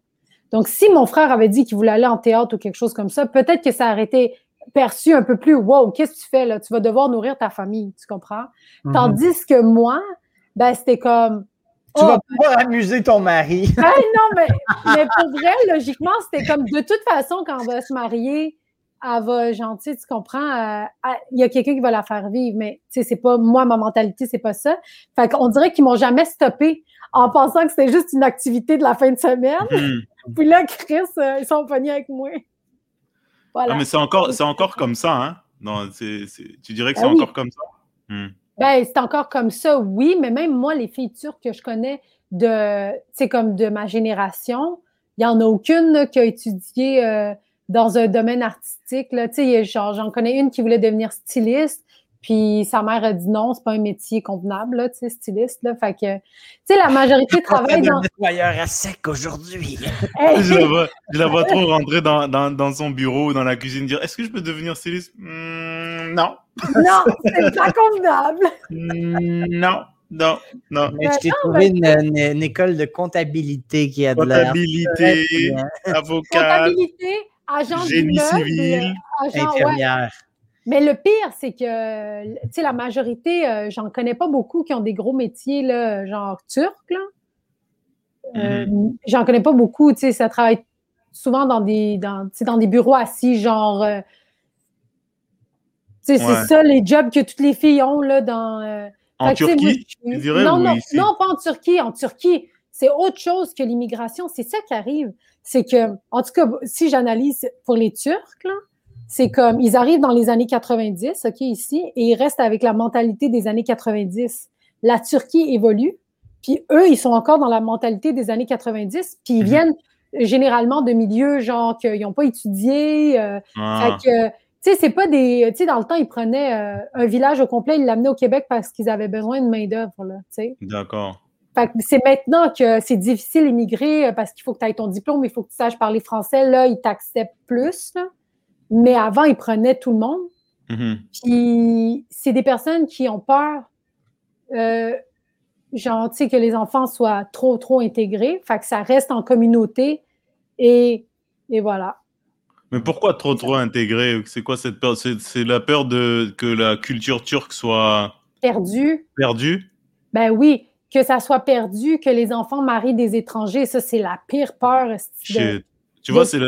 Donc, si mon frère avait dit qu'il voulait aller en théâtre ou quelque chose comme ça, peut-être que ça aurait été perçu un peu plus Wow, qu'est-ce que tu fais là? Tu vas devoir nourrir ta famille, tu comprends? Mhm. Tandis que moi, ben, c'était comme. Tu Oh, vas pouvoir amuser ton mari. ben non, mais, mais pour vrai, logiquement, c'était comme de toute façon, quand on va se marier, elle va, genre, tu comprends, euh, il y a quelqu'un qui va la faire vivre, mais tu sais, c'est pas, moi, ma mentalité, c'est pas ça. Fait qu'on dirait qu'ils m'ont jamais stoppé en pensant que c'était juste une activité de la fin de semaine. Hmm. Puis là, Chris, euh, ils sont pognés avec moi. Voilà. Ah, mais c'est encore, c'est encore comme ça, hein? Non, c'est, c'est- Tu dirais que Ah c'est oui. encore comme ça? Hmm. Ben, c'est encore comme ça, oui, mais même moi, les filles turques que je connais de, comme de ma génération, il n'y en a aucune là, qui a étudié euh, dans un domaine artistique. Là. Tu sais, genre, j'en connais une qui voulait devenir styliste, puis sa mère a dit non, c'est pas un métier convenable, là, tu sais, styliste. Là. Fait que, tu sais, la majorité travaille dans. nettoyeur à sec aujourd'hui. Hey, Je la vois, je la vois trop rentrer dans, dans, dans son bureau ou dans la cuisine dire Est-ce que je peux devenir styliste? Hmm, Non. non, c'est pas convenable. Hmm, non. Non. Non. Mais je t'ai trouvé une, une- une école de comptabilité qui a de l'air. Comptabilité, hein. avocat, Comptabilité, agent génie civil. agent, ouais, Infirmière. Mais le pire, c'est que, tu sais, la majorité, euh, j'en connais pas beaucoup qui ont des gros métiers, là, genre turcs, là. Euh, J'en connais pas beaucoup, tu sais, ça travaille souvent dans des, dans, dans des bureaux assis, genre. euh, Ouais. c'est ça, les jobs que toutes les filles ont, là, dans. euh, En fait moi, Turquie, je dirais, non, non, ici? non, pas en Turquie. En Turquie, c'est autre chose que l'immigration. C'est ça qui arrive. C'est que, en tout cas, si j'analyse pour les Turcs, là, c'est comme, ils arrivent dans les années 90, OK, ici, et ils restent avec la mentalité des années 90. La Turquie évolue, puis eux, ils sont encore dans la mentalité des années 90, puis ils Mhm. viennent généralement de milieux, genre, qu'ils n'ont pas étudié, euh, Ah, fait que, tu sais, c'est pas des. Tu sais, dans le temps, ils prenaient euh, un village au complet, ils l'amenaient au Québec parce qu'ils avaient besoin de main-d'œuvre, là, tu sais. D'accord. Fait que c'est maintenant que c'est difficile d'immigrer euh, parce qu'il faut que tu aies ton diplôme, il faut que tu saches parler français. Là, ils t'acceptent plus, là. Mais avant, ils prenaient tout le monde. Mhm. Puis c'est des personnes qui ont peur, euh, genre, tu sais, que les enfants soient trop, trop intégrés. Fait que ça reste en communauté. Et, et voilà. Mais pourquoi trop trop intégré? C'est quoi cette peur? C'est la peur de que la culture turque soit Perdu. perdue? Ben oui, que ça soit perdu, que les enfants marient des étrangers, ça, c'est la pire peur. de-. Tu vois, c'est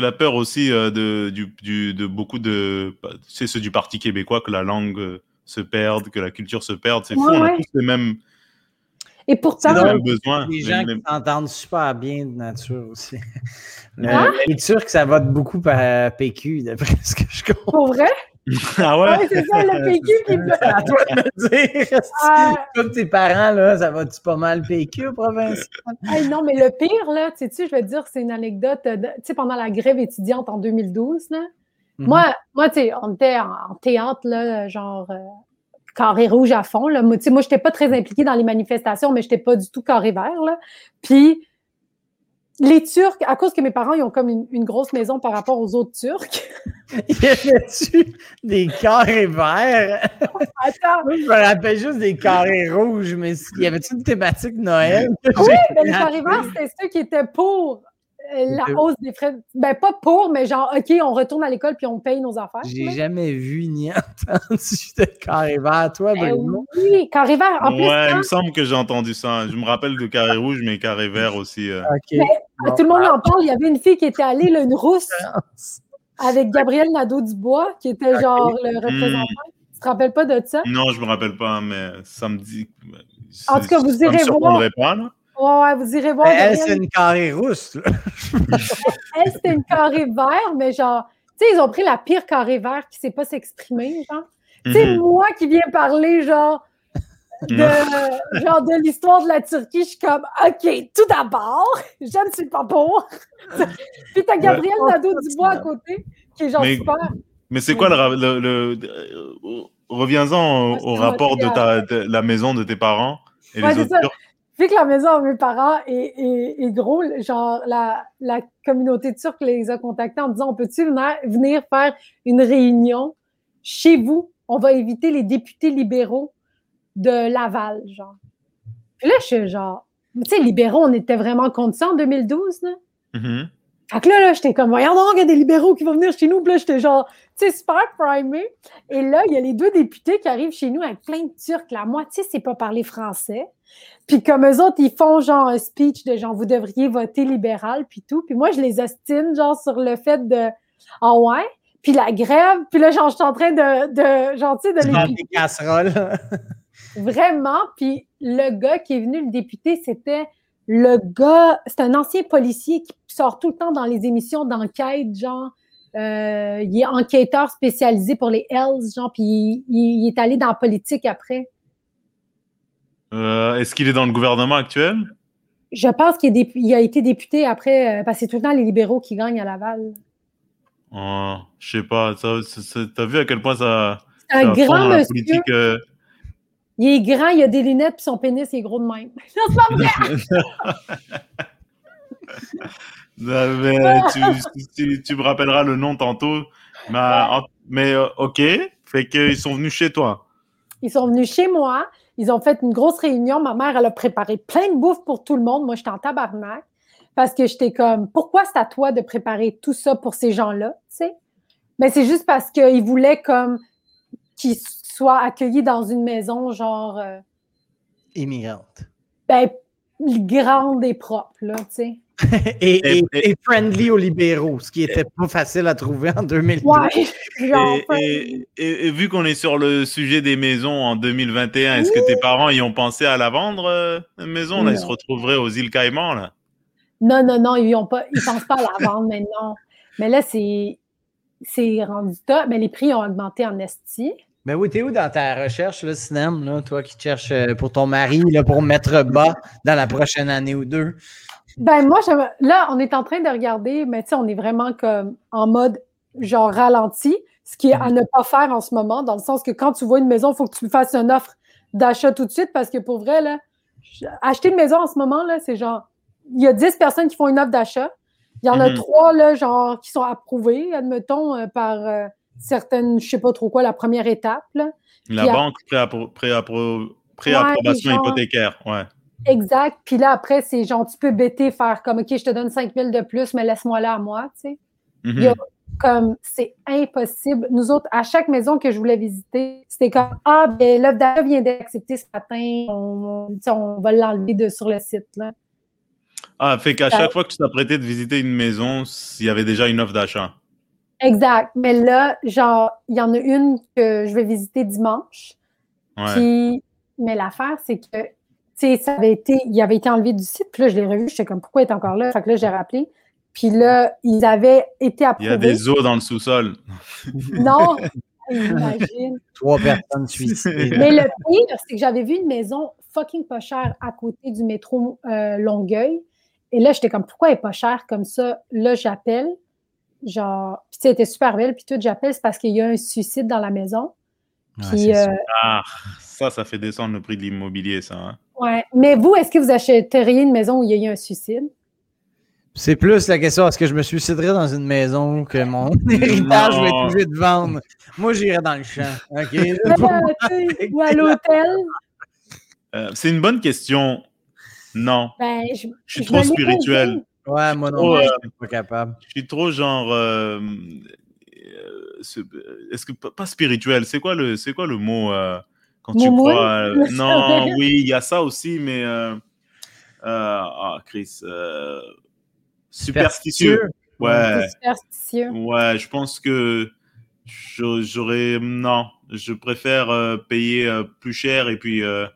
la, peur aussi euh, de, du, du- de beaucoup de. C'est ceux du Parti québécois que la langue euh, se perde, que la culture se perde. C'est fou, Ouais, on a ouais. tous les mêmes, Et pourtant, mêmes besoins. Les gens qui s'entendent super bien de nature aussi. Le- Hein? Les Turcs, ça vote beaucoup par PQ, d'après ce que je comprends. pour vrai, Ah ouais? Ouais, c'est ça, le PQ qui peut. C'est à toi de me dire. Ah, Tous tes parents, là, ça va-tu pas mal PQ, province? hey, non, mais le pire, là, tu sais, je vais te dire, c'est une anecdote. euh, de- Tu sais, pendant la grève étudiante en 2012, là, Mhm. moi, moi tu sais, on était en, en théâtre, là, genre euh, carré rouge à fond. Là. Moi, je n'étais pas très impliquée dans les manifestations, mais je n'étais pas du tout carré vert. Là. Puis, les Turcs, à cause que mes parents, ils ont comme une, une grosse maison par rapport aux autres Turcs. Y avait-tu des carrés verts? Attends, Moi, je me rappelle juste des carrés rouges, mais y avait-tu une thématique Noël? oui, mais les carrés verts, c'était ceux qui étaient pour la C'était- hausse des frais. Ben, pas pour, mais genre, OK, on retourne à l'école puis on paye nos affaires. J'ai jamais vu ni entendu de carré vert. Toi, Ben Bruno? oui, carré vert. En plus, ouais, il quand- me semble que j'ai entendu ça. Je me rappelle de carré rouge, mais carré vert aussi. euh. OK. Ah, tout le monde en parle. Il y avait une fille qui était allée, là, une rousse, avec Gabriel Nadeau-Dubois, qui était genre le représentant. Tu te rappelles pas de ça? Non, je me rappelle pas, mais ça me dit. En tout cas, vous irez voir. pas, là. Ouais, ouais, vous irez voir. Elle, c'est une carré rousse. Elle, c'était une carré vert, mais genre, tu sais, ils ont pris la pire carré vert qui sait pas s'exprimer, genre. Tu sais, Mhm. moi qui viens parler, genre, de, genre, de l'histoire de la Turquie, je suis comme, OK, tout d'abord, je ne suis pas pour. Puis t'as Gabriel Nadeau-Dubois à côté, qui est genre Mais- super. Mais c'est quoi le, le, le- euh, reviens-en au, rapport de, ta, de la maison de tes parents et Ouais, les autres ça. Turcs. Vu que la maison de mes parents est, est- est gros, genre la, la communauté turque les a contactés en disant on peut-tu venir, venir faire une réunion chez vous? On va éviter les députés libéraux de Laval, genre. Puis là, je suis genre, tu sais, libéraux, on était vraiment contre ça en 2012, là. Mhm. Fait que là, là j'étais comme, voyons donc, il y a des libéraux qui vont venir chez nous. Puis là, j'étais genre, tu sais, super primé. Et là, il y a les deux députés qui arrivent chez nous avec plein de Turcs. La moitié, c'est pas parler français. Puis comme eux autres, ils font genre un speech de genre, vous devriez voter libéral, puis tout. Puis moi, je les ostine, genre, sur le fait de, ah ouais? puis la grève, puis là, genre, je suis en train de, de genre, tu sais, de les des casseroles. Vraiment. Puis le gars qui est venu le député, c'était le gars, c'est un ancien policier qui sort tout le temps dans les émissions d'enquête, genre. euh, il est enquêteur spécialisé pour les Hells, genre, puis il, il- il est allé dans la politique après. Euh, Est-ce qu'il est dans le gouvernement actuel? Je pense qu'il a été député après, euh, parce que c'est tout le temps les libéraux qui gagnent à Laval. Oh, Je sais pas. T'as vu à quel point ça. Un ça fond grand monsieur. politique, euh, Il est grand, il a des lunettes, puis son pénis est gros de même. Non, c'est pas vrai! Euh, mais tu, tu- tu me rappelleras le nom tantôt. Mais, mais ok, fait qu'ils sont venus chez toi. Ils sont venus chez moi. Ils ont fait une grosse réunion. Ma mère, elle a préparé plein de bouffe pour tout le monde. Moi, j'étais en tabarnak. Parce que j'étais comme, pourquoi c'est à toi de préparer tout ça pour ces gens-là, tu sais? Mais c'est juste parce qu'ils voulaient comme qu'ils soient accueillis dans une maison, genre, euh, Immigrante. ben, grande et propre, là, tu sais. et, et- Et- et friendly aux libéraux, ce qui était pas facile à trouver en 2002. Ouais, genre, Et, et- et- et vu qu'on est sur le sujet des maisons en 2021, est-ce que tes parents y ont pensé à la vendre, euh, une maison? Là, ils se retrouveraient aux îles Caïmans, là. Non, non, non, ils ils pensent pas à la vendre maintenant. Mais là, c'est, c'est rendu top. Mais les prix ont augmenté en esti. Mais oui, t'es où dans ta recherche, le cinéma, là, toi qui cherches euh, pour ton mari, là, pour mettre bas dans la prochaine année ou deux? Ben moi, j'aime- là, on est en train de regarder, mais tu sais, on est vraiment comme en mode genre ralenti, ce qui est à ne pas faire en ce moment, dans le sens que quand tu vois une maison, il faut que tu fasses une offre d'achat tout de suite, parce que pour vrai, là, acheter une maison en ce moment, là, c'est genre, il y a 10 personnes qui font une offre d'achat. Il y en a Mhm. trois, là, genre, qui sont approuvées, admettons, euh, par euh, certaines, je sais pas trop quoi, la première étape, là. La Puis banque, préappro- préappro- préapprobation genre- hypothécaire, ouais. Exact. Puis là, après, c'est genre, tu peux bêter, faire comme, OK, je te donne 5 000 de plus, mais laisse-moi là à moi, tu sais. Mhm. A comme, c'est impossible. Nous autres, à chaque maison que je voulais visiter, c'était comme, ah, ben, l'offre d'achat vient d'accepter ce matin, on, va l'enlever de, sur le site, là. Ah, fait qu'à chaque fois que tu t'apprêtais de visiter une maison, il y avait déjà une offre d'achat. Exact. Mais là, genre, il y en a une que je vais visiter dimanche. Ouais. Puis, mais l'affaire, c'est que, sais, ça avait été, il avait été enlevé du site. Puis là, je l'ai revu. J'étais comme, pourquoi il est encore là? Fait que là, j'ai rappelé. Puis là, ils avaient été Il y a approuvés. des eaux dans le sous-sol. Non, imagine. Trois personnes suicidées. Mais le pire, c'est que j'avais vu une maison fucking pas chère à côté du métro euh, Longueuil. Et là, j'étais comme, pourquoi elle est pas chère comme ça? Là, j'appelle. Genre, puis tu sais, elle était super belle. Puis tout, j'appelle, c'est parce qu'il y a un suicide dans la maison. Puis, euh. Ah, ça, ça fait descendre le prix de l'immobilier, ça. hein. Ouais. Mais vous, est-ce que vous achèteriez une maison où il y a eu un suicide? C'est plus la question, est-ce que je me suiciderais dans une maison que mon héritage va être obligé de vendre? Moi, j'irais dans le champ. Ou à l'hôtel? Euh, c'est une bonne question. Non. Ben, je, Je suis je trop spirituel. Ouais, moi non, plus, euh, je suis pas capable. Je suis trop genre. euh, euh, Est-ce que pas pas spirituel C'est quoi le c'est quoi le mot quand tu crois euh, Non, oui, il y a ça aussi, mais euh, euh, ah Chris, euh, superstitieux. Ouais, superstitieux. ouais, je pense que j'aurais non, je préfère euh, payer euh, plus cher et puis euh,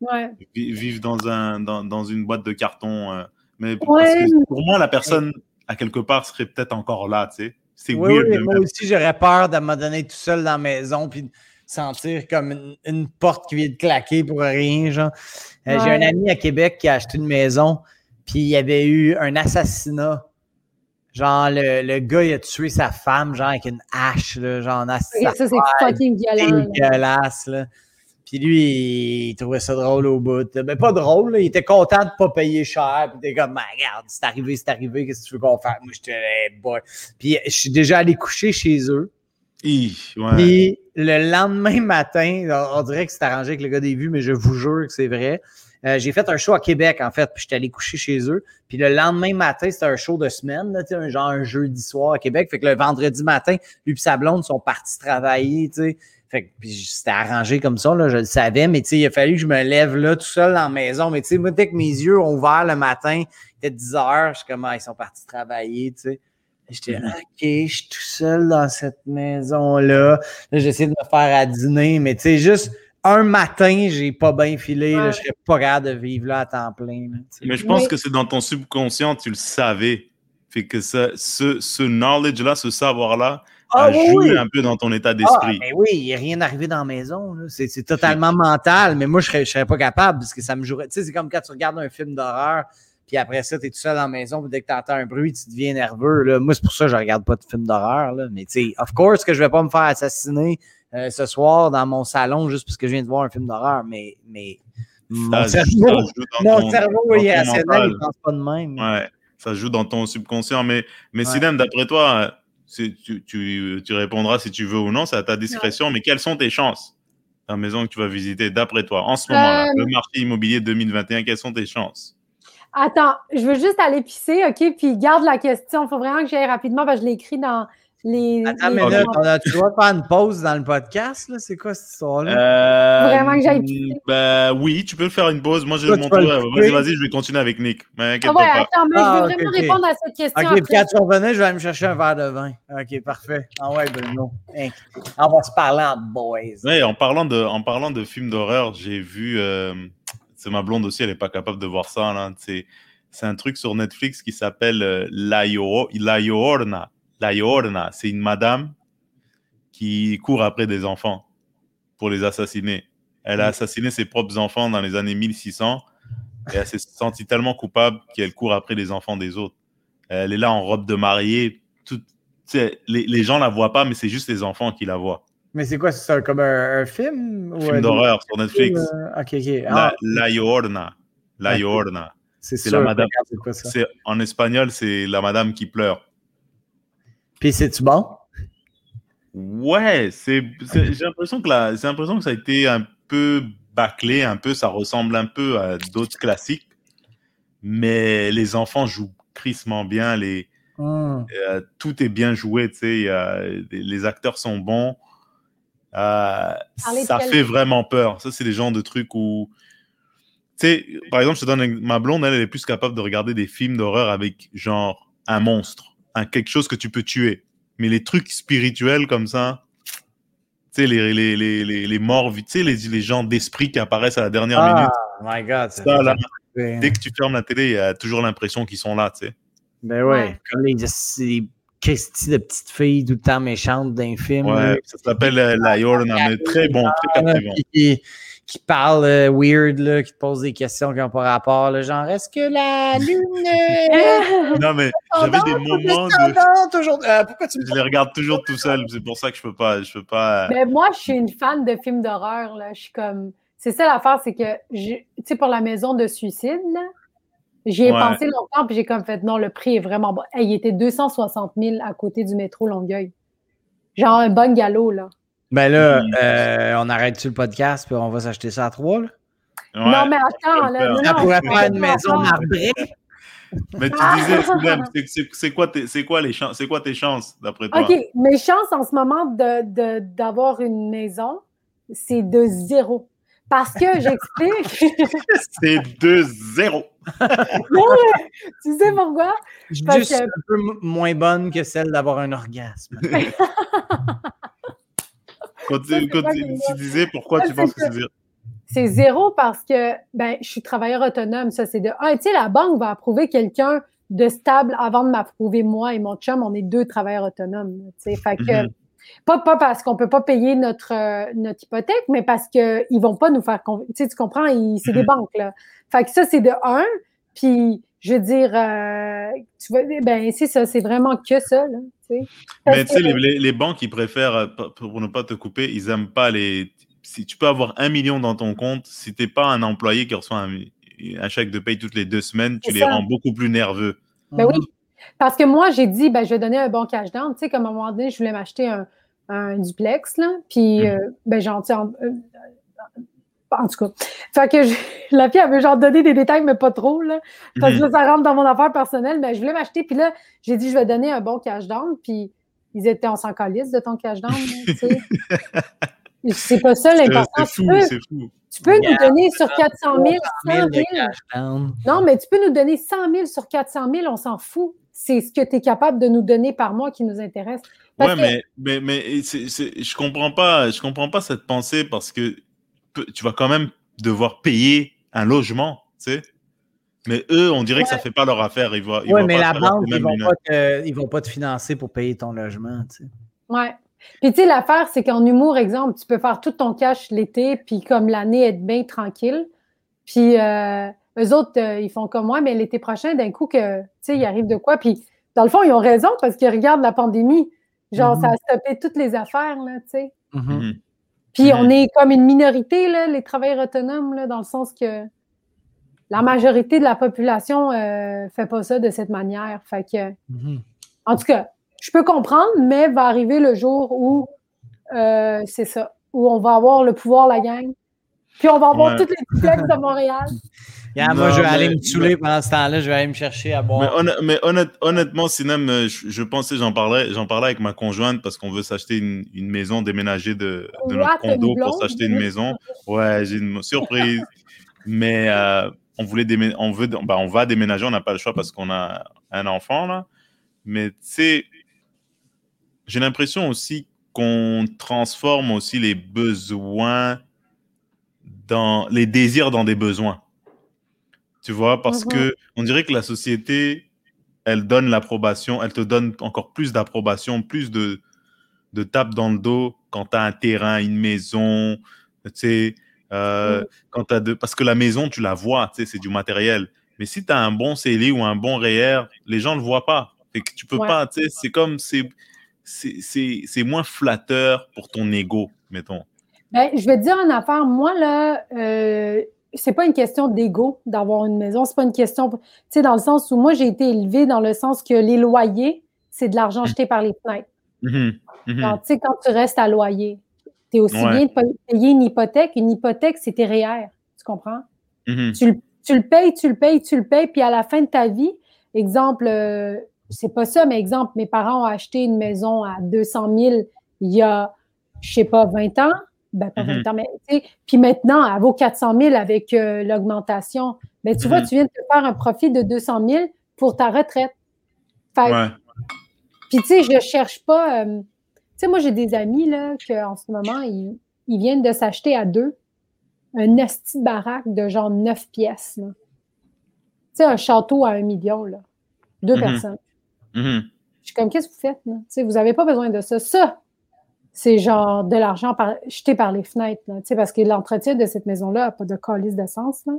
Ouais. vi- vivre dans un dans, dans une boîte de carton. euh. mais parce Ouais. que pour moi, la personne à quelque part serait peut-être encore là, tu sais. C'est Oui, weird. oui, moi aussi, j'aurais peur de me donner tout seul dans la maison puis sentir comme une, une porte qui vient de claquer pour rien. Genre. Euh, J'ai un ami à Québec qui a acheté une maison, puis il y avait eu un assassinat. Genre, le, le gars, il a tué sa femme, genre, avec une hache, là, genre, en assassinat ça, c'est fucking violent. dégueulasse, là. Puis lui, il trouvait ça drôle au bout. Ben, pas drôle, là. il était content de pas payer cher. Puis il était comme, regarde, c'est arrivé, c'est arrivé, qu'est-ce que tu veux qu'on fasse? Moi, j'étais, hey, boy. Puis je suis déjà allé coucher chez eux. Hi, ouais. Puis le lendemain matin, on dirait que c'est arrangé avec le gars des vues, mais je vous jure que c'est vrai. Euh, j'ai fait un show à Québec, en fait, puis j'étais allé coucher chez eux. Puis le lendemain matin, c'était un show de semaine, là, un genre un jeudi soir à Québec. Fait que le vendredi matin, lui et sa blonde sont partis travailler, tu sais. Fait que c'était arrangé comme ça, là, je le savais, mais il a fallu que je me lève là tout seul dans la maison. Mais tu sais, moi, dès que mes yeux ont ouvert le matin, il était 10 heures, je suis comme, ah, ils sont partis travailler, tu sais. J'étais, Mhm. OK, je suis tout seul dans cette maison-là. Là, j'essaie de me faire à dîner, mais tu sais, juste un matin, j'ai pas bien filé. je serais pas capable de vivre là à temps plein. là. Mais je pense Oui. que c'est dans ton subconscient, tu le savais. Fait que ça, ce, ce knowledge-là, ce savoir-là, Ah a oui, joué oui. un peu dans ton état Ah, d'esprit. mais oui, il n'est rien arrivé dans la maison. là. C'est c'est totalement mental, mais moi, je serais, je serais pas capable parce que ça me jouerait. Tu sais, c'est comme quand tu regardes un film d'horreur, puis après ça, tu es tout seul dans la maison, puis dès que tu entends un bruit, tu deviens nerveux. Là. Moi, c'est pour ça que je regarde pas de films d'horreur. là. Mais tu sais, of course que je vais pas me faire assassiner euh, ce soir dans mon salon juste parce que je viens de voir un film d'horreur, mais, mais mon Ça, cerveau, joue dans mon ton- cerveau dans est mental. il pense pas de même. Ouais, ça joue dans ton subconscient. Mais, mais Ouais. Sinem, d'après toi, c'est- tu, tu, tu répondras si tu veux ou non, c'est à ta discrétion. Mais quelles sont tes chances La maison que tu vas visiter, d'après toi, en ce moment-là, Euh, le marché immobilier 2021, quelles sont tes chances? Attends, je veux juste aller pisser, OK? Puis garde la question. Il faut vraiment que j'aille rapidement parce que je l'ai écrit dans les. Attends, les- mais là, tu dois faire une pause dans le podcast, là? C'est quoi cette histoire-là? Euh, Vraiment que j'aille pisser. bah, oui, tu peux faire une pause. Moi, tu mon tour. le Vas-y, vas-y, je vais continuer avec Nick. Mais Ah ouais, pas. attends, mais Ah, je veux ok, vraiment ok. répondre à cette question. OK, puis quand tu revenais, je vais aller me chercher un verre de vin. OK, parfait. Ah ouais, Bruno. Hein, On va se parler en boys. Ouais, en parlant de, en parlant de films d'horreur, j'ai vu, euh, ma blonde aussi, elle est pas capable de voir ça. Là. C'est, c'est un truc sur Netflix qui s'appelle euh, La, Yo- La. La c'est une madame qui court après des enfants pour les assassiner. Elle a assassiné ses propres enfants dans les années 1600 et elle s'est sentie tellement coupable qu'elle court après les enfants des autres. Elle est là en robe de mariée. Tout, les, les gens la voient pas, mais c'est juste les enfants qui la voient. Mais c'est quoi? C'est comme un, un film? ou Film d'horreur sur Netflix. film, euh, OK, OK. La, Ah, la Llorona. La Ok. Llorona. c'est la madame. quoi ça? En espagnol, c'est la madame qui pleure. Puis c'est-tu bon? Ouais, c'est, j'ai l'impression que la, j'ai l'impression que ça a été un peu bâclé, un peu, ça ressemble un peu à d'autres classiques. Mais les enfants jouent crissement bien, les, Hum. euh, tout est bien joué, tu sais, les acteurs sont bons. Euh, ça quel- fait vraiment peur. Ça, c'est des genres de trucs où, tu sais, par exemple, je te donne un- ma blonde, elle, elle est plus capable de regarder des films d'horreur avec genre un monstre, un, quelque chose que tu peux tuer. Mais les trucs spirituels comme ça, tu sais, les, les, les, les, les morts, tu sais, les, les gens d'esprit qui apparaissent à la dernière minute. Ah, my God. Ça là, dès que tu fermes la télé, il y a toujours l'impression qu'ils sont là, tu sais. Ben ouais. Ouais. Comme les, les Christy de petites filles tout le temps méchantes d'un film. Ouais, ça s'appelle euh, La Yorna, mais très bon, très là, captivant. qui, qui parle euh, weird, là, qui te pose des questions qui n'ont pas rapport. là, genre, est-ce que la lune. est Non, mais j'avais des moments de. Euh, pourquoi tu me Je les regarde toujours tout seul, c'est pour ça que je peux pas. Je peux pas. Mais moi, je suis une fan de films d'horreur. là. Je suis comme. C'est ça l'affaire, c'est que, je- tu sais, pour la maison de suicide, là, j'y ai Ouais. pensé longtemps, puis j'ai comme fait, non, le prix est vraiment. Hey, il était 260 000 à côté du métro Longueuil. Genre un bungalow, là. Ben là, Mm. euh, on arrête-tu le podcast puis on va s'acheter ça à trois, là? Ouais. non, mais attends, là. non, Ça pourrait faire une pas maison marbrée. Mais tu disais, c'est- quoi, tes- c'est quoi les chances, c'est quoi tes chances d'après toi? OK, mes chances en ce moment de- de- d'avoir une maison, c'est de zéro. Parce que j'explique. C'est 2-0. Non, mais tu sais pourquoi? Parce Juste que- un peu moins bonne que celle d'avoir un orgasme. Quand Ça, tu, disais pourquoi Ça, tu penses que c'est c'est zéro C'est zéro parce que ben, je suis travailleur autonome. Ça, c'est de un. Tu sais, la banque va approuver quelqu'un de stable avant de m'approuver moi et mon chum. On est deux travailleurs autonomes. Tu sais, fait que Mhm. Pas, pas parce qu'on peut pas payer notre, euh, notre hypothèque, mais parce qu'ils vont pas nous faire. Tu sais, tu comprends? C'est des Mhm. banques, là. Fait que ça, c'est de un. Puis, je veux dire, euh, tu vois, ben, c'est ça. C'est vraiment que ça, là. Tu sais. Mais tu sais, que- les, les, banques, ils préfèrent, euh, pour ne pas te couper, ils aiment pas les. Si tu peux avoir un million dans ton compte, si t'es pas un employé qui reçoit un, un chèque de paye toutes les deux semaines, tu les ça. rends beaucoup plus nerveux. Ben oui. Parce que moi, j'ai dit, ben, je vais donner un bon cash down. Tu sais, comme à un moment donné, je voulais m'acheter un, un duplex, là. Puis, Mhm. euh, ben, genre, tu sais, en, euh, en tout cas. Fait que je- la fille avait genre donné des détails, mais pas trop, là. Parce que Mhm. là, ça rentre dans mon affaire personnelle. Mais je voulais m'acheter. Puis là, j'ai dit, je vais donner un bon cash down. Puis, ils étaient, on s'en calisse de ton cash down, là, tu sais. C'est pas ça l'important. C'est fou, c'est fou. Tu peux nous donner sur 400 000, 100 000. Non, mais tu peux nous donner 100 000 sur 400 000, on s'en fout. C'est ce que tu es capable de nous donner par mois qui nous intéresse. Oui, mais, mais, mais je comprends pas, je comprends pas cette pensée parce que tu vas quand même devoir payer un logement, tu sais. Mais eux, on dirait que ça ne fait pas leur affaire. Oui, mais la banque, ils ne vont, pas te financer pour payer ton logement. Tu sais. Oui. Puis, tu sais, l'affaire, c'est qu'en humour, exemple, tu peux faire tout ton cash l'été, puis comme l'année, être bien tranquille. Puis, euh, eux autres, euh, ils font comme moi, mais l'été prochain, d'un coup, que, tu sais, il arrive de quoi. Puis, dans le fond, ils ont raison parce qu'ils regardent la pandémie. Genre, ça a mm-hmm. stoppé toutes les affaires, là, tu sais. Mm-hmm. Mm-hmm. Puis, on est comme une minorité, là, les travailleurs autonomes, là, dans le sens que la majorité de la population ne euh, fait pas ça de cette manière. Fait que, en tout cas, je peux comprendre, mais va arriver le jour où euh, c'est ça, où on va avoir le pouvoir, la gang. Puis on va avoir toutes les duplex de Montréal. moi, je vais aller me saouler pendant ce temps-là, je vais aller me chercher à boire. Mais, honnêtement, Sinem, euh, je, pensais, j'en parlais, j'en parlais avec ma conjointe parce qu'on veut s'acheter une, maison, déménager de, notre condo pour s'acheter une maison. Ouais, j'ai une surprise. mais euh, on voulait on veut, bah, on va déménager, on n'a pas le choix parce qu'on a un enfant là. Mais tu sais, j'ai l'impression aussi qu'on transforme aussi les besoins dans les désirs dans des besoins. Tu vois, parce qu'on que on dirait que la société, elle donne l'approbation, elle te donne encore plus d'approbation, plus de, de tape dans le dos quand tu as un terrain, une maison, tu sais, euh, quand as de... parce que la maison, tu la vois, tu sais, c'est du matériel. Mais si tu as un bon CELI ou un bon REER, les gens ne le voient pas. Fait que tu peux pas, tu sais, c'est comme, c'est moins flatteur pour ton ego, mettons. Ben, je vais te dire une affaire. Moi, là, euh, c'est pas une question d'ego d'avoir une maison. C'est pas une question, tu sais, dans le sens où moi, j'ai été élevée dans le sens que les loyers, c'est de l'argent mmh. jeté par les fenêtres. Mmh mmh tu sais, quand tu restes à loyer, tu es aussi bien de payer une hypothèque. Une hypothèque, c'est tes REER. Tu comprends? Tu, le, tu, le payes, tu le payes, tu le payes, puis à la fin de ta vie, exemple, euh, c'est pas ça, mais exemple, mes parents ont acheté une maison à 200 000 il y a, je sais pas, 20 ans. Ben, pas 20 mm-hmm. ans, mais tu sais. Puis maintenant, elle vaut 400 000 avec euh, l'augmentation. Mais tu vois, mm-hmm. tu viens de te faire un profit de 200 000 pour ta retraite. ouais. Puis tu sais, je cherche pas. Euh, tu sais, moi, j'ai des amis, là, qu'en ce moment, ils, viennent de s'acheter à deux un asti baraque de genre neuf pièces. Tu sais, un château à un million, là. Deux mm-hmm. personnes. Je suis comme, qu'est-ce que vous faites? Là? Vous n'avez pas besoin de ça. Ça, c'est genre de l'argent jeté par les fenêtres. Là, parce que l'entretien de cette maison-là n'a pas de calice de sens. Là.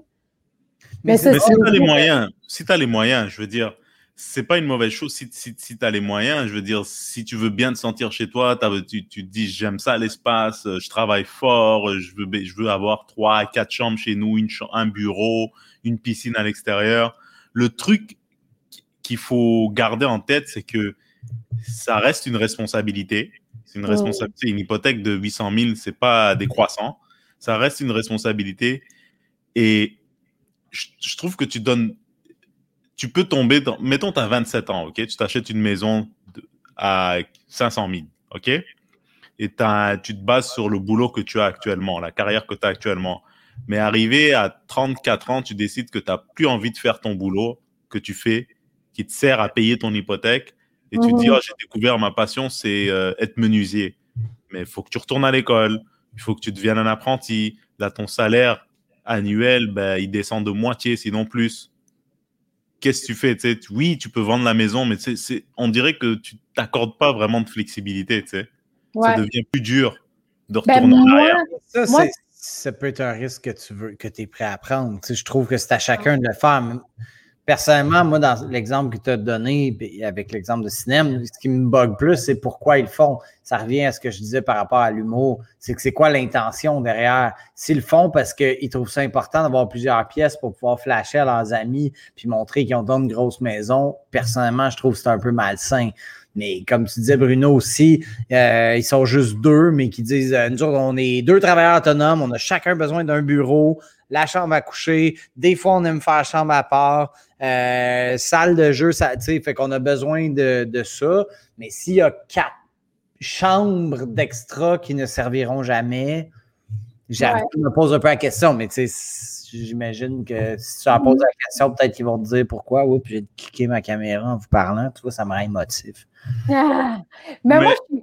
Mais, si tu as les moyens, si tu as les moyens, je veux dire, c'est pas une mauvaise chose si, si, tu as les moyens. Je veux dire, si tu veux bien te sentir chez toi, tu, tu te dis j'aime ça l'espace, euh, je travaille fort, euh, je veux, je veux avoir trois, quatre chambres chez nous, une, un bureau, une piscine à l'extérieur. Le truc qu'il faut garder en tête, c'est que ça reste une responsabilité. C'est une responsabilité. Une hypothèque de 800 000, c'est pas décroissant. Ça reste une responsabilité. Et je, trouve que tu donnes. Tu peux tomber dans. Mettons, tu as 27 ans, OK? Tu t'achètes une maison à 500 000, OK? Et tu te bases sur le boulot que tu as actuellement, la carrière que tu as actuellement. Mais arrivé à 34 ans, tu décides que tu n'as plus envie de faire ton boulot que tu fais qui te sert à payer ton hypothèque. Et tu te dis, oh, j'ai découvert ma passion, c'est euh, être menuisier. Mais il faut que tu retournes à l'école, il faut que tu deviennes un apprenti. Là, ton salaire annuel, ben, il descend de moitié, sinon plus. Qu'est-ce que tu fais sais? Oui, tu peux vendre la maison, mais c'est, on dirait que tu t'accordes pas vraiment de flexibilité. sais Ça devient plus dur de ben, retourner en arrière. Ça, ça, peut être un risque que tu veux, que es prêt à prendre. je trouve que c'est à chacun de le faire personnellement, moi, dans l'exemple que tu as donné, avec l'exemple de cinéma, ce qui me bug plus, c'est pourquoi ils le font. Ça revient à ce que je disais par rapport à l'humour. C'est que c'est quoi l'intention derrière? S'ils le font parce qu'ils trouvent ça important d'avoir plusieurs pièces pour pouvoir flasher à leurs amis puis montrer qu'ils ont une grosse maison, personnellement, je trouve que c'est un peu malsain. Mais comme tu disais, Bruno aussi, euh, ils sont juste deux, mais qui disent euh, nous autres, on est deux travailleurs autonomes, on a chacun besoin d'un bureau, la chambre à coucher. Des fois, on aime faire chambre à part. Euh, salle de jeu, ça, fait qu'on a besoin de, ça. Mais s'il y a quatre chambres d'extra qui ne serviront jamais. Je me pose un peu la question, mais tu sais, j'imagine que si tu en poses la question, peut-être qu'ils vont te dire pourquoi. Oui, puis j'ai cliqué ma caméra en vous parlant. Tu vois, ça me rend émotif. Ah, mais, moi, je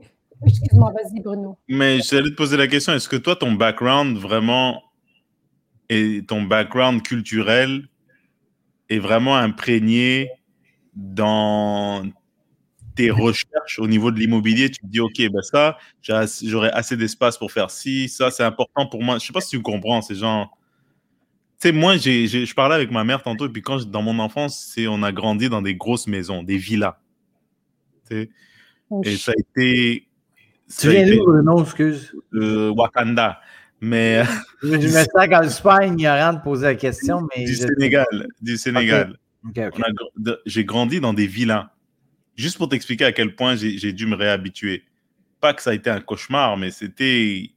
Excuse-moi, vas-y, Bruno. Mais j'allais te poser la question est-ce que toi, ton background vraiment et ton background culturel est vraiment imprégné dans tes recherches au niveau de l'immobilier, tu te dis, OK, ben ça, j'aurai assez d'espace pour faire ci, ça, c'est important pour moi. Je sais pas si tu comprends, c'est genre. Tu sais, moi, j'ai, je parlais avec ma mère tantôt, et puis quand, dans mon enfance, c'est, on a grandi dans des grosses maisons, des villas. Tu sais, oh, et ça a été. tu viens d'où, non, excuse? De Wakanda. Mais. je me sens quand suis pas ignorant de poser la question, mais. Du Sénégal. Du Sénégal. J'ai grandi dans des villas juste pour t'expliquer à quel point j'ai dû me réhabituer. Pas que ça a été un cauchemar, mais c'était.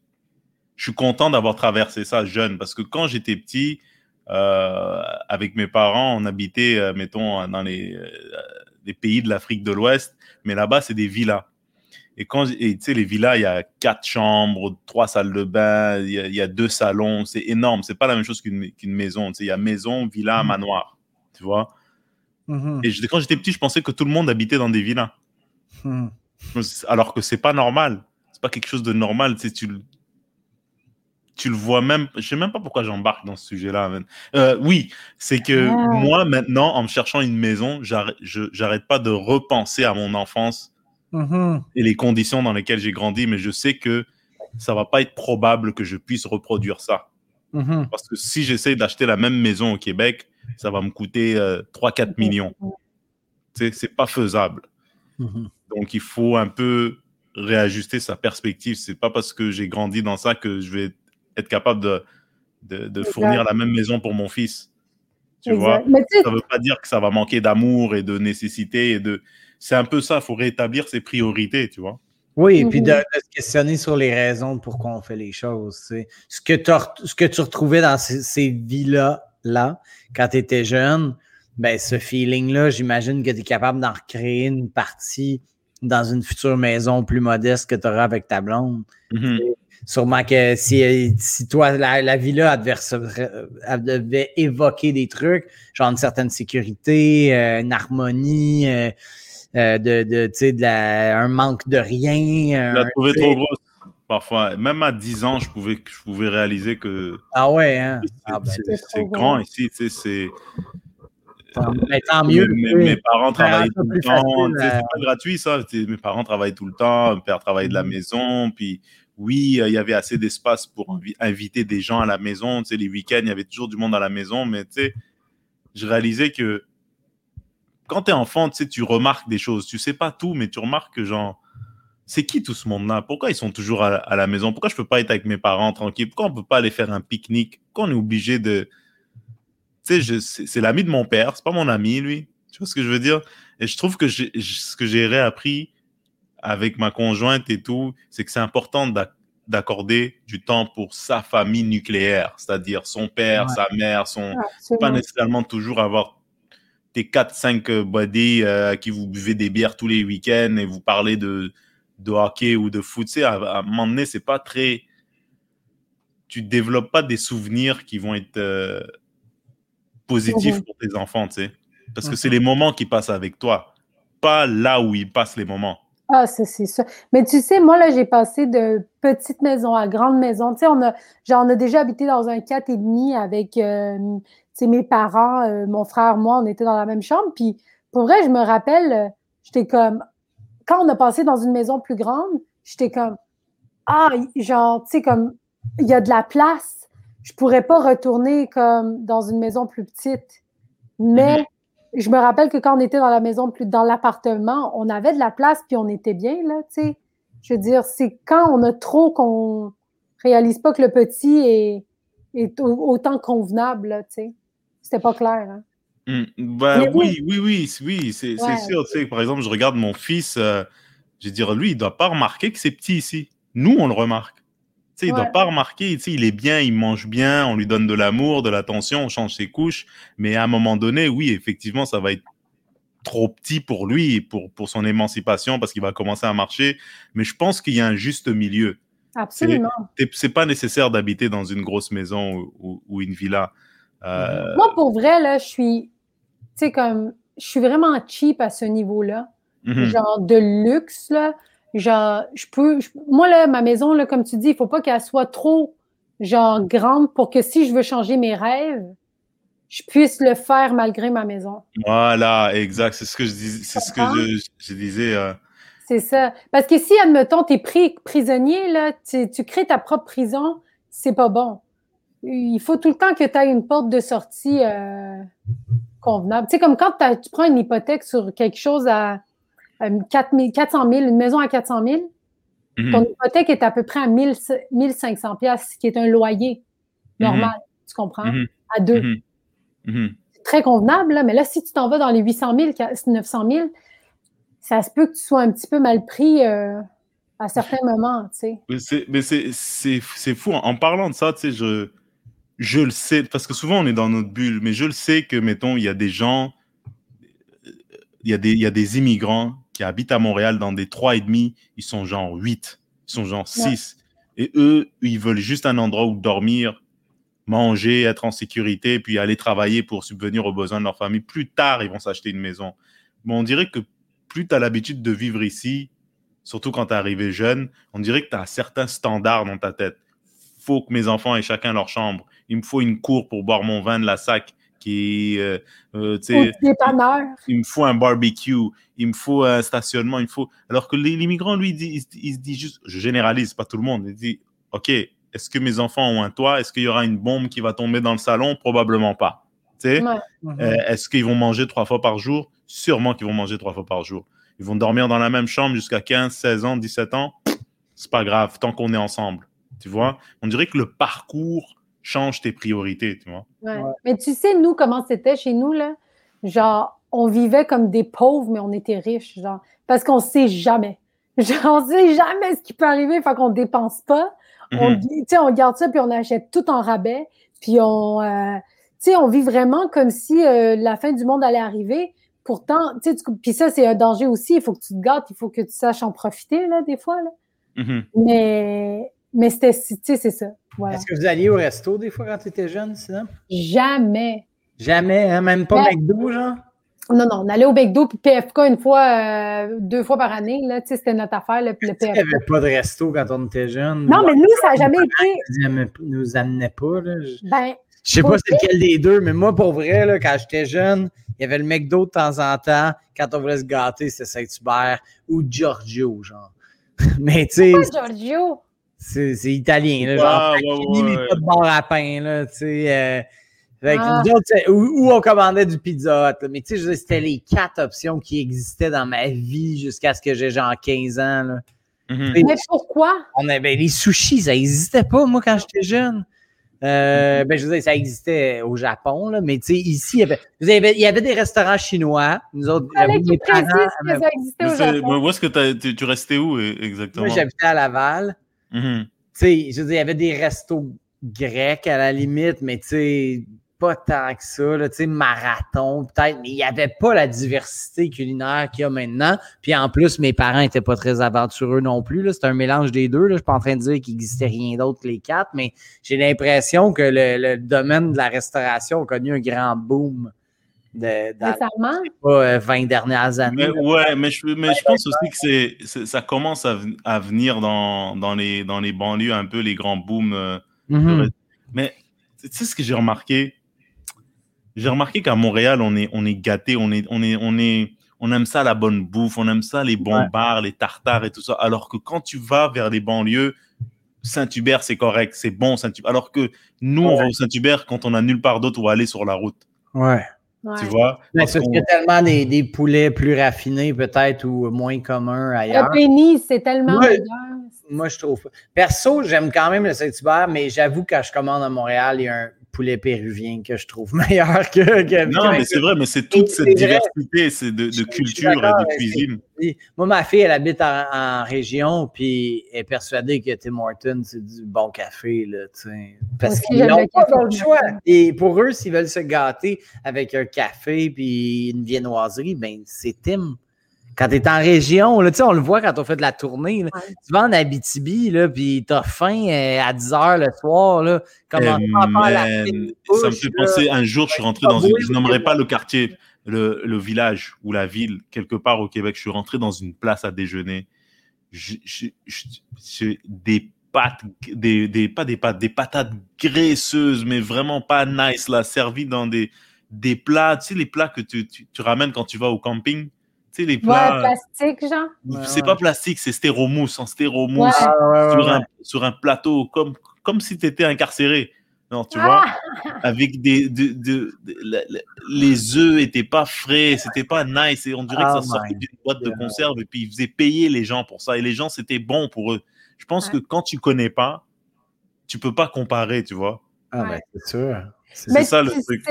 Je suis content d'avoir traversé ça jeune parce que quand j'étais petit, euh, avec mes parents, on habitait, euh, mettons, dans les, euh, les pays de l'Afrique de l'Ouest, mais là-bas, c'est des villas. Et quand, tu sais, les villas, il y a quatre chambres, trois salles de bain, il y a, deux salons, c'est énorme. C'est pas la même chose qu'une maison. Tu sais, il y a maison, villa, mmh. manoir, tu vois. Mmh et quand j'étais petit, je pensais que tout le monde habitait dans des villas. Mmh. Alors que c'est pas normal. C'est pas quelque chose de normal. Tu, sais, tu, tu le vois même. Je sais même pas pourquoi j'embarque dans ce sujet-là. Euh, oui, c'est que ah. moi, maintenant, en me cherchant une maison, j'arrête pas de repenser à mon enfance mmh et les conditions dans lesquelles j'ai grandi, mais je sais que ça va pas être probable que je puisse reproduire ça. Parce que si j'essaie d'acheter la même maison au Québec, ça va me coûter 3-4 euh, millions. C'est pas faisable. Donc, il faut un peu réajuster sa perspective. C'est pas parce que j'ai grandi dans ça que je vais être capable de, de, fournir la même maison pour mon fils. Tu vois? Ça veut pas dire que ça va manquer d'amour et de nécessité. Et de... C'est un peu ça. Il faut rétablir ses priorités, tu vois. Oui, et puis de, mhm. se questionner sur les raisons pour pourquoi on fait les choses. Ce que, ce que tu retrouvais dans ces, ces vies-là, là, quand tu étais jeune, ben, ce feeling-là, j'imagine que tu es capable d'en recréer une partie dans une future maison plus modeste que tu auras avec ta blonde. Mm-hmm. Sûrement que si, si toi, la, vie-là, elle, devait évoquer des trucs, genre une certaine sécurité, euh, une harmonie, euh, euh, de, de, de la, un manque de rien. Tu l'as trouvé trop grosse parfois, même à 10 ans, je pouvais, je pouvais réaliser que. Ah ouais, hein? c'est ah, ben, grand ici, tu sais, c'est. Mais tant mieux. Mes, parents travaillent tout le temps. C'est euh. pas gratuit, ça. Mes parents travaillent tout le temps. Mon père travaille de la mm. maison. Puis, oui, il y avait assez d'espace pour inviter des gens à la maison. Tu sais, les week-ends, il y avait toujours du monde à la maison. Mais, tu sais, je réalisais que quand tu es enfant, tu sais, tu remarques des choses. Tu sais pas tout, mais tu remarques que, genre, c'est qui tout ce monde-là? Pourquoi ils sont toujours à, la maison? Pourquoi je peux pas être avec mes parents tranquille? Pourquoi on peut pas aller faire un pique-nique? Pourquoi on est obligé de... Tu sais, c'est l'ami de mon père, c'est pas mon ami, lui. Tu vois ce que je veux dire? Et je trouve que ce que j'ai réappris avec ma conjointe et tout, c'est que c'est important d'accorder du temps pour sa famille nucléaire, c'est-à-dire son père, sa mère, son... pas nécessairement toujours avoir tes 4-5 buddies euh, à qui vous buvez des bières tous les week-ends et vous parlez de de hockey ou de foot, sais, à, un moment donné, c'est pas très. Tu développes pas des souvenirs qui vont être euh, positifs pour tes enfants, tu sais. Parce que c'est les moments qui passent avec toi, pas là où ils passent les moments. Ah, c'est ça. Mais tu sais, moi, là, j'ai passé de petite maison à grande maison. Tu sais, on a, genre, on a déjà habité dans un 4,5 avec euh, mes parents, euh, mon frère, moi, on était dans la même chambre. Puis, pour vrai, je me rappelle, j'étais comme, quand on a passé dans une maison plus grande, j'étais comme Ah, genre, tu sais, comme il y a de la place. Je pourrais pas retourner comme dans une maison plus petite. Mais mm-hmm. Je me rappelle que quand on était dans la maison plus dans l'appartement, on avait de la place puis on était bien, là, tu sais. Je veux dire, c'est quand on a trop qu'on réalise pas que le petit est, est autant convenable, tu sais. C'était pas clair, hein? Mmh. Bah, oui, oui, oui, oui, c'est sûr. Tu sais, par exemple, je regarde mon fils, euh, je veux dire, lui, il ne doit pas remarquer que c'est petit ici. Nous, on le remarque. Tu sais, il ne doit pas remarquer, tu sais, il est bien, il mange bien, on lui donne de l'amour, de l'attention, on change ses couches. Mais à un moment donné, oui, effectivement, ça va être trop petit pour lui, pour, pour son émancipation, parce qu'il va commencer à marcher. Mais je pense qu'il y a un juste milieu. Absolument. C'est pas nécessaire d'habiter dans une grosse maison ou, ou, une villa. Euh, Moi, pour vrai, là, je suis, tu sais, comme, je suis vraiment cheap à ce niveau-là. mhm. Genre de luxe, là. Genre, je peux, je- moi, là, ma maison, là, comme tu dis, il faut pas qu'elle soit trop, genre, grande pour que si je veux changer mes rêves, je puisse le faire malgré ma maison. Voilà, exact. C'est ce que je dis, c'est ce que je, je disais. euh, C'est ça. Parce que si, admettons, tu es pris prisonnier, là, tu, tu crées ta propre prison, c'est pas bon. Il faut tout le temps que tu aies une porte de sortie euh, convenable. Tu sais, comme quand tu prends une hypothèque sur quelque chose à 4 000 400 000, une maison à 400 000, mhm. ton hypothèque est à peu près à 1000 1500 pièces, qui est un loyer normal, tu comprends? Mhm. À deux. Mhm. Mhm. C'est très convenable, là, mais là, si tu t'en vas dans les 800 000, 900 000, ça se peut que tu sois un petit peu mal pris euh, à certains moments, tu sais. Mais c'est, fou. En parlant de ça, tu sais, je, je le sais, parce que souvent on est dans notre bulle, mais je le sais que, mettons, il y a des gens, il y a des, il y a des immigrants qui habitent à Montréal dans des trois et demi, ils sont genre 8, ils sont genre 6. Et eux, ils veulent juste un endroit où dormir, manger, être en sécurité, puis aller travailler pour subvenir aux besoins de leur famille. Plus tard, ils vont s'acheter une maison. Mais on dirait que plus tu as l'habitude de vivre ici, surtout quand tu es arrivé jeune, on dirait que tu as certains standards dans ta tête. faut que mes enfants aient chacun leur chambre. Il me faut une cour pour boire mon vin de la sac. Qui, euh, euh, il me faut un barbecue, il me faut un stationnement, il me faut. Alors que les- l'immigrant, lui, il, dit- il, se- il se dit juste, je généralise, pas tout le monde, il dit, OK, est-ce que mes enfants ont un toit? Est-ce qu'il y aura une bombe qui va tomber dans le salon? Probablement pas. Tu sais? Ouais. Euh, Est-ce qu'ils vont manger trois fois par jour? Sûrement qu'ils vont manger trois fois par jour. Ils vont dormir dans la même chambre jusqu'à 15, 16 ans, 17 ans? C'est pas grave, tant qu'on est ensemble. Tu vois? On dirait que le parcours change tes priorités, tu vois? Ouais. Ouais. Mais tu sais, nous, comment c'était chez nous, là? Genre, on vivait comme des pauvres, mais on était riches, genre. Parce qu'on sait jamais. Genre, on sait jamais ce qui peut arriver, fait qu'on dépense pas. On, tu sais, on garde ça, puis on achète tout en rabais. Puis on, euh, tu sais, on vit vraiment comme si euh, la fin du monde allait arriver. Pourtant, tu sais, tu- puis ça, c'est un danger aussi. Il faut que tu te gâtes, il faut que tu saches en profiter, là, des fois, là. Mhm. Mais, mais c'était, tu sais, c'est ça. Voilà. Est-ce que vous alliez au resto des fois quand tu étais jeune, sinon? Jamais. Jamais, hein? Même pas Ouais. McDo, genre? Non, non, on allait au McDo puis PFK une fois, euh, deux fois par année, là, tu sais, c'était notre affaire, là, puis le Il n'y PFK. avait pas de resto quand on était jeune? Non, mais nous, ça n'a jamais été, Ils nous amenaient pas, là? Je ben, je sais pas c'est lequel des deux, mais moi, pour vrai, là, quand j'étais jeune, il y avait le McDo de temps en temps. Quand on voulait se gâter, c'était Saint-Hubert ou Giorgio, genre. Mais tu sais, pas Giorgio? C'est italien, là, Ouais, genre. ouais, Pacini, mais ouais. pas de bar à pain, là, tu sais. euh, fait Ah. nous autres, c'est- où, où on commandait du pizza Hut, là. Mais tu sais, c'était les quatre options qui existaient dans ma vie jusqu'à ce que j'ai genre 15 ans, là. Mhm. Et- Mais pourquoi? On avait les sushis, ça n'existait pas, moi, quand j'étais jeune. Euh, ben, je veux dire, ça existait au Japon, là, mais tu sais, ici, il y, avait, vous avez- il y avait des restaurants chinois. Nous autres, mes parents que ça existait au Japon. est-ce que tu, tu restais où eh, exactement? moi, j'habitais à Laval. Mhm. Je veux dire, il y avait des restos grecs à la limite, mais tu pas tant que ça, là, tu marathon peut-être, mais il n'y avait pas la diversité culinaire qu'il y a maintenant. Puis en plus, mes parents n'étaient pas très aventureux non plus. C'était un mélange des deux. Là. Je suis pas en train de dire qu'il n'existait rien d'autre que les quatre, mais j'ai l'impression que le, le domaine de la restauration a connu un grand boom de, dans Récemment? pas, euh, 20 dernières années. Mais, ouais, mais je, mais je pense aussi que c'est, c'est- ça commence à, ven- à venir dans, dans, les, dans les banlieues, un peu les grands booms. euh, Mhm. Mais tu sais ce que j'ai remarqué? J'ai remarqué qu'à Montréal, on est, on est gâté, on est, on est, on est, on aime ça la bonne bouffe, on aime ça les bons Ouais. bars, les tartares et tout ça. Alors que quand tu vas vers les banlieues, Saint-Hubert, c'est correct, c'est bon Saint-Hubert. Alors que nous, on va au Saint-Hubert quand on a nulle part d'autre où aller sur la route. Ouais. Ouais. Tu vois? Mais Parce qu'il y a tellement des, des poulets plus raffinés, peut-être, ou moins communs ailleurs. Le pénis, c'est tellement Ouais. meilleur. Moi, je trouve. Perso, j'aime quand même le Saint-Hubert, mais j'avoue, quand je commande à Montréal, il y a un poulet péruvien que je trouve meilleur que. que non, mais c'est vrai, mais c'est toute cette diversité c'est de, de culture et de cuisine. Moi, ma fille, elle habite en, région, puis elle est persuadée que Tim Hortons, c'est du bon café, là, Parce qu'ils n'ont pas le choix. Et pour eux, s'ils veulent se gâter avec un café puis une viennoiserie, ben c'est Tim. Quand tu es en région, là, on le voit quand on fait de la tournée. Tu vas en Abitibi, là, puis tu as faim euh, à 10 h le soir. Là, comment hey, la Ça me fait penser, un jour, je suis rentré dans une. Je n'aimerais pas le quartier, le, le, village ou la ville, quelque part au Québec. Je suis rentré dans une place à déjeuner. Des pâtes, des, des, pas des pâtes, des patates graisseuses, mais vraiment pas nice, là, servies dans des, des plats, tu sais, les plats que tu, tu, tu ramènes quand tu vas au camping? Les plats. plastique, genre. c'est pas plastique, c'est stéromousse, en stéromousse, sur, un, plateau, comme, comme si tu étais incarcéré. Non, tu vois, ah! avec des, les œufs étaient pas frais, c'était pas nice et on dirait que ça oh sortait d'une boîte de conserve et puis ils faisaient payer les gens pour ça et les gens c'était bon pour eux. Je pense que quand tu connais pas, tu peux pas comparer, tu vois. Ah ben c'est sûr. C'est ça le truc.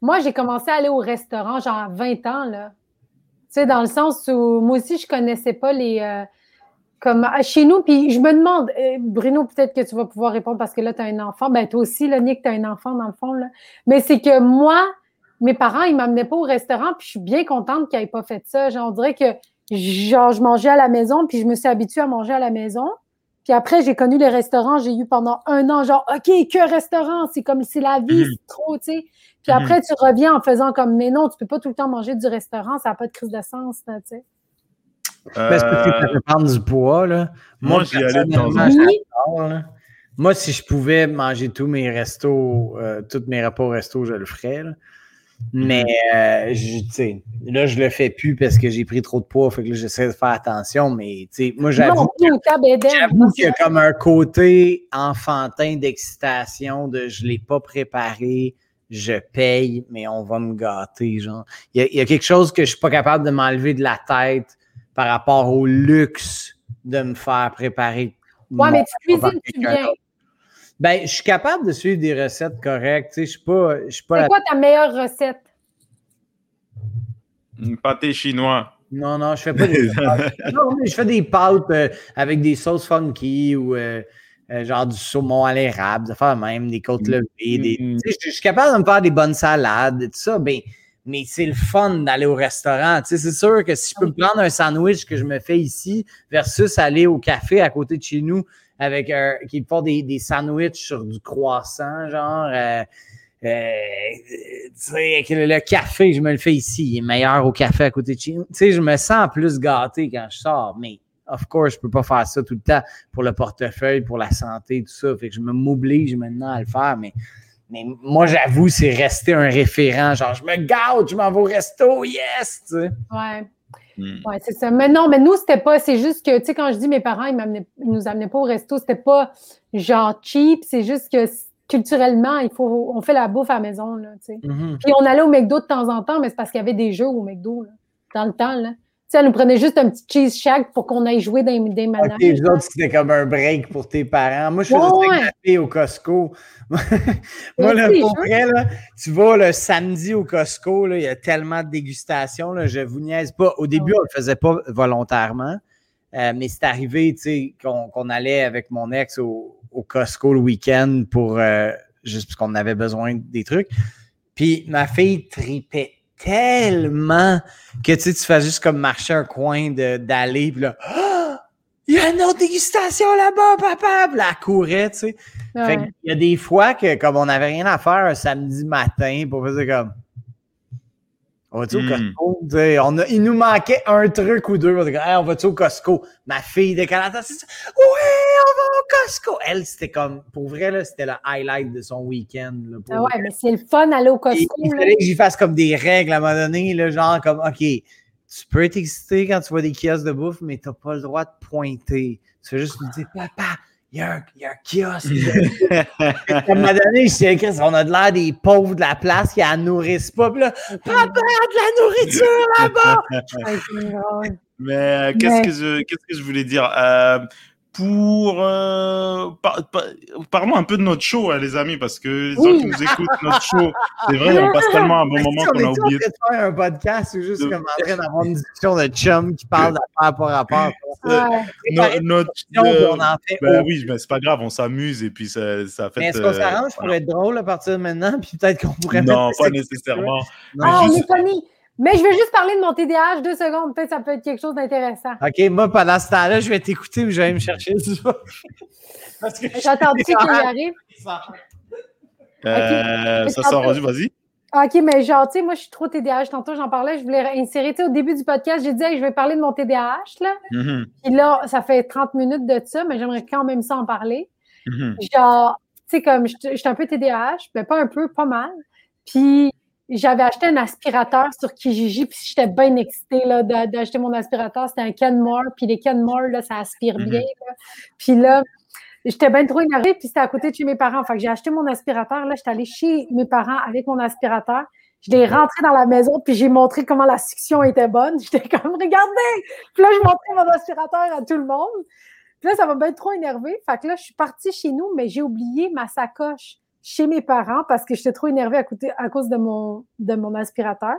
moi j'ai commencé à aller au restaurant genre à 20 ans là. Tu sais, dans le sens où moi aussi, je ne connaissais pas les. Euh, comme chez nous, puis je me demande, euh, Bruno, peut-être que tu vas pouvoir répondre parce que là, tu as un enfant. Ben, toi aussi, là, Nick, tu as un enfant dans le fond. Là. Mais c'est que moi, mes parents, ils ne m'amenaient pas au restaurant, puis je suis bien contente qu'ils n'aient pas fait ça. Genre, on dirait que genre, je mangeais à la maison, puis je me suis habituée à manger à la maison. Puis après, j'ai connu les restaurants, j'ai eu pendant un an, genre, OK, que restaurant, c'est comme c'est la vie, mhm. c'est trop, tu sais. Puis après, mhm. tu reviens en faisant comme, mais non, tu peux pas tout le temps manger du restaurant, ça n'a pas de crise de sens, tu sais. Euh... Parce que tu peux prendre du poids, là. Moi, j'y allais de Moi, si je pouvais manger tous mes restos, euh, tous mes repas au resto, je le ferais. Là. Mais euh, sais, là, je le fais plus parce que j'ai pris trop de poids, fait que j'essaie de faire attention. Mais moi, j'avoue qu'il y a comme un côté enfantin d'excitation de je ne l'ai pas préparé, je paye, mais on va me gâter. Genre. Il, y a, quelque chose que je suis pas capable de m'enlever de la tête par rapport au luxe de me faire préparer. Ouais, mais tu cuisines bien. Ben, je suis capable de suivre des recettes correctes. Je suis pas. Je suis pas C'est quoi ta meilleure recette? Un pâté chinois. Non, non, je fais pas des pâtes. non, mais je fais des pâtes euh, avec des sauces funky ou euh, euh, genre du saumon à l'érable, de faire même des côtes levées. Des, mm. je, suis capable de me faire des bonnes salades, tout ça. Ben, mais c'est le fun d'aller au restaurant. c'est sûr que si je peux me prendre un sandwich que je me fais ici versus aller au café à côté de chez nous avec un, qui font des, des sandwichs sur du croissant, genre. Euh, euh, le café, je me le fais ici. Il est meilleur au café à côté de chez nous. Tu sais, je me sens plus gâté quand je sors, mais of course, je peux pas faire ça tout le temps pour le portefeuille, pour la santé, tout ça. Fait que je m'oblige maintenant à le faire, mais, mais moi, j'avoue, c'est rester un référent. Genre, je me gâte, je m'en vais au resto, yes! Tu sais. Ouais. Hmm. Oui, c'est ça. Mais non, mais nous, c'était pas, c'est juste que, tu sais, quand je dis mes parents, ils, ils nous amenaient pas au resto, c'était pas genre cheap, c'est juste que culturellement, il faut, on fait la bouffe à la maison, là, tu sais. Mm-hmm. Puis on allait au McDo de temps en temps, mais c'est parce qu'il y avait des jeux au McDo, là, dans le temps, là sais, elle nous prenait juste un petit cheese shack pour qu'on aille jouer dans des manages. Okay, les autres, c'était comme un break pour tes parents. Moi, je faisais ouais. au Costco. Moi, là, pour vrai, là, tu vas le samedi au Costco, là, il y a tellement de dégustations, là, je vous niaise pas. Au début, on ne le faisait pas volontairement, euh, mais c'est arrivé, tu sais, qu'on allait avec mon ex au, Costco le week-end pour euh, juste parce qu'on avait besoin des trucs. Puis ma fille tripait tellement que tu sais, tu fais juste comme marcher un coin d'aller, puis là, ah! il y a une autre dégustation là-bas, papa! Puis là, elle courait, tu sais. Fait il y a des fois que, comme on n'avait rien à faire un samedi matin, pour faire comme, on va-tu au hmm. Costco? On a, il nous manquait un truc ou deux. On, va-tu au Costco? Ma fille de Canada, c'est ça. Oui, on va au Costco. Elle, c'était comme, pour vrai, là, c'était le highlight de son week-end. ah ouais, mais c'est le fun d'aller au Costco. il fallait que j'y fasse comme des règles à un moment donné, là, genre comme, OK, tu peux être excité quand tu vois des kiosques de bouffe, mais tu n'as pas le droit de pointer. Tu fais juste lui dire, papa, il y, a un, il y a un kiosque. à un moment donné, je suis écrit, on a de l'air des pauvres de la place qui la nourrissent pas. Puis là, papa, de la nourriture là-bas! Mais euh, qu'est-ce, Que je, qu'est-ce que je voulais dire? Euh, pour euh, par- par- parlons un peu de notre show, hein, les amis, parce que les gens qui nous écoutent notre show, c'est vrai, on passe tellement un bon moment on qu'on est a oublié. de faire un podcast ou juste De- comme en train d'avoir une discussion de chum qui parle d'affaires par rapport. Ouais. No- notre, on en fait ben oui, mais c'est pas grave, on s'amuse et puis ça, ça fait. Mais est-ce qu'on euh, s'arrange pour être drôle à partir de maintenant? Puis peut-être qu'on pourrait Non, pas nécessairement. Non. Ah, on juste- est pas mis. Mais je veux juste parler de mon TDAH deux secondes. Peut-être que ça peut être quelque chose d'intéressant. OK, moi, pendant ce temps-là, je vais t'écouter ou je vais aller me chercher du Parce que J'ai entendu qu'il y arrive? Euh, ça sort rendu, vas-y. OK, mais genre, tu sais, moi, je suis trop TDAH. Tantôt, j'en parlais. Je voulais insérer, tu sais, au début du podcast, j'ai dit, Hey, je vais parler de mon TDAH, là. Mhm, Puis là, ça fait 30 minutes de ça, mais j'aimerais quand même ça en parler. mhm. Genre, tu sais, comme, j'étais j'étais un peu TDAH, mais pas un peu, pas mal. Puis, j'avais acheté un aspirateur sur Kijiji, puis j'étais bien excitée, là, d'a- d'acheter mon aspirateur. C'était un Kenmore, puis les Kenmore, là, ça aspire Mhm. bien, là. Puis là, j'étais bien trop énervée, puis c'était à côté de chez mes parents. Fait que j'ai acheté mon aspirateur. Là, j'étais allée chez mes parents avec mon aspirateur. Je l'ai rentré dans la maison, puis j'ai montré comment la succion était bonne. J'étais comme, regardez! Puis là, je montrais mon aspirateur à tout le monde. Puis là, ça m'a bien trop énervé. Fait que là, je suis partie chez nous, mais j'ai oublié ma sacoche chez mes parents parce que j'étais trop énervée à, cause de mon, de mon aspirateur.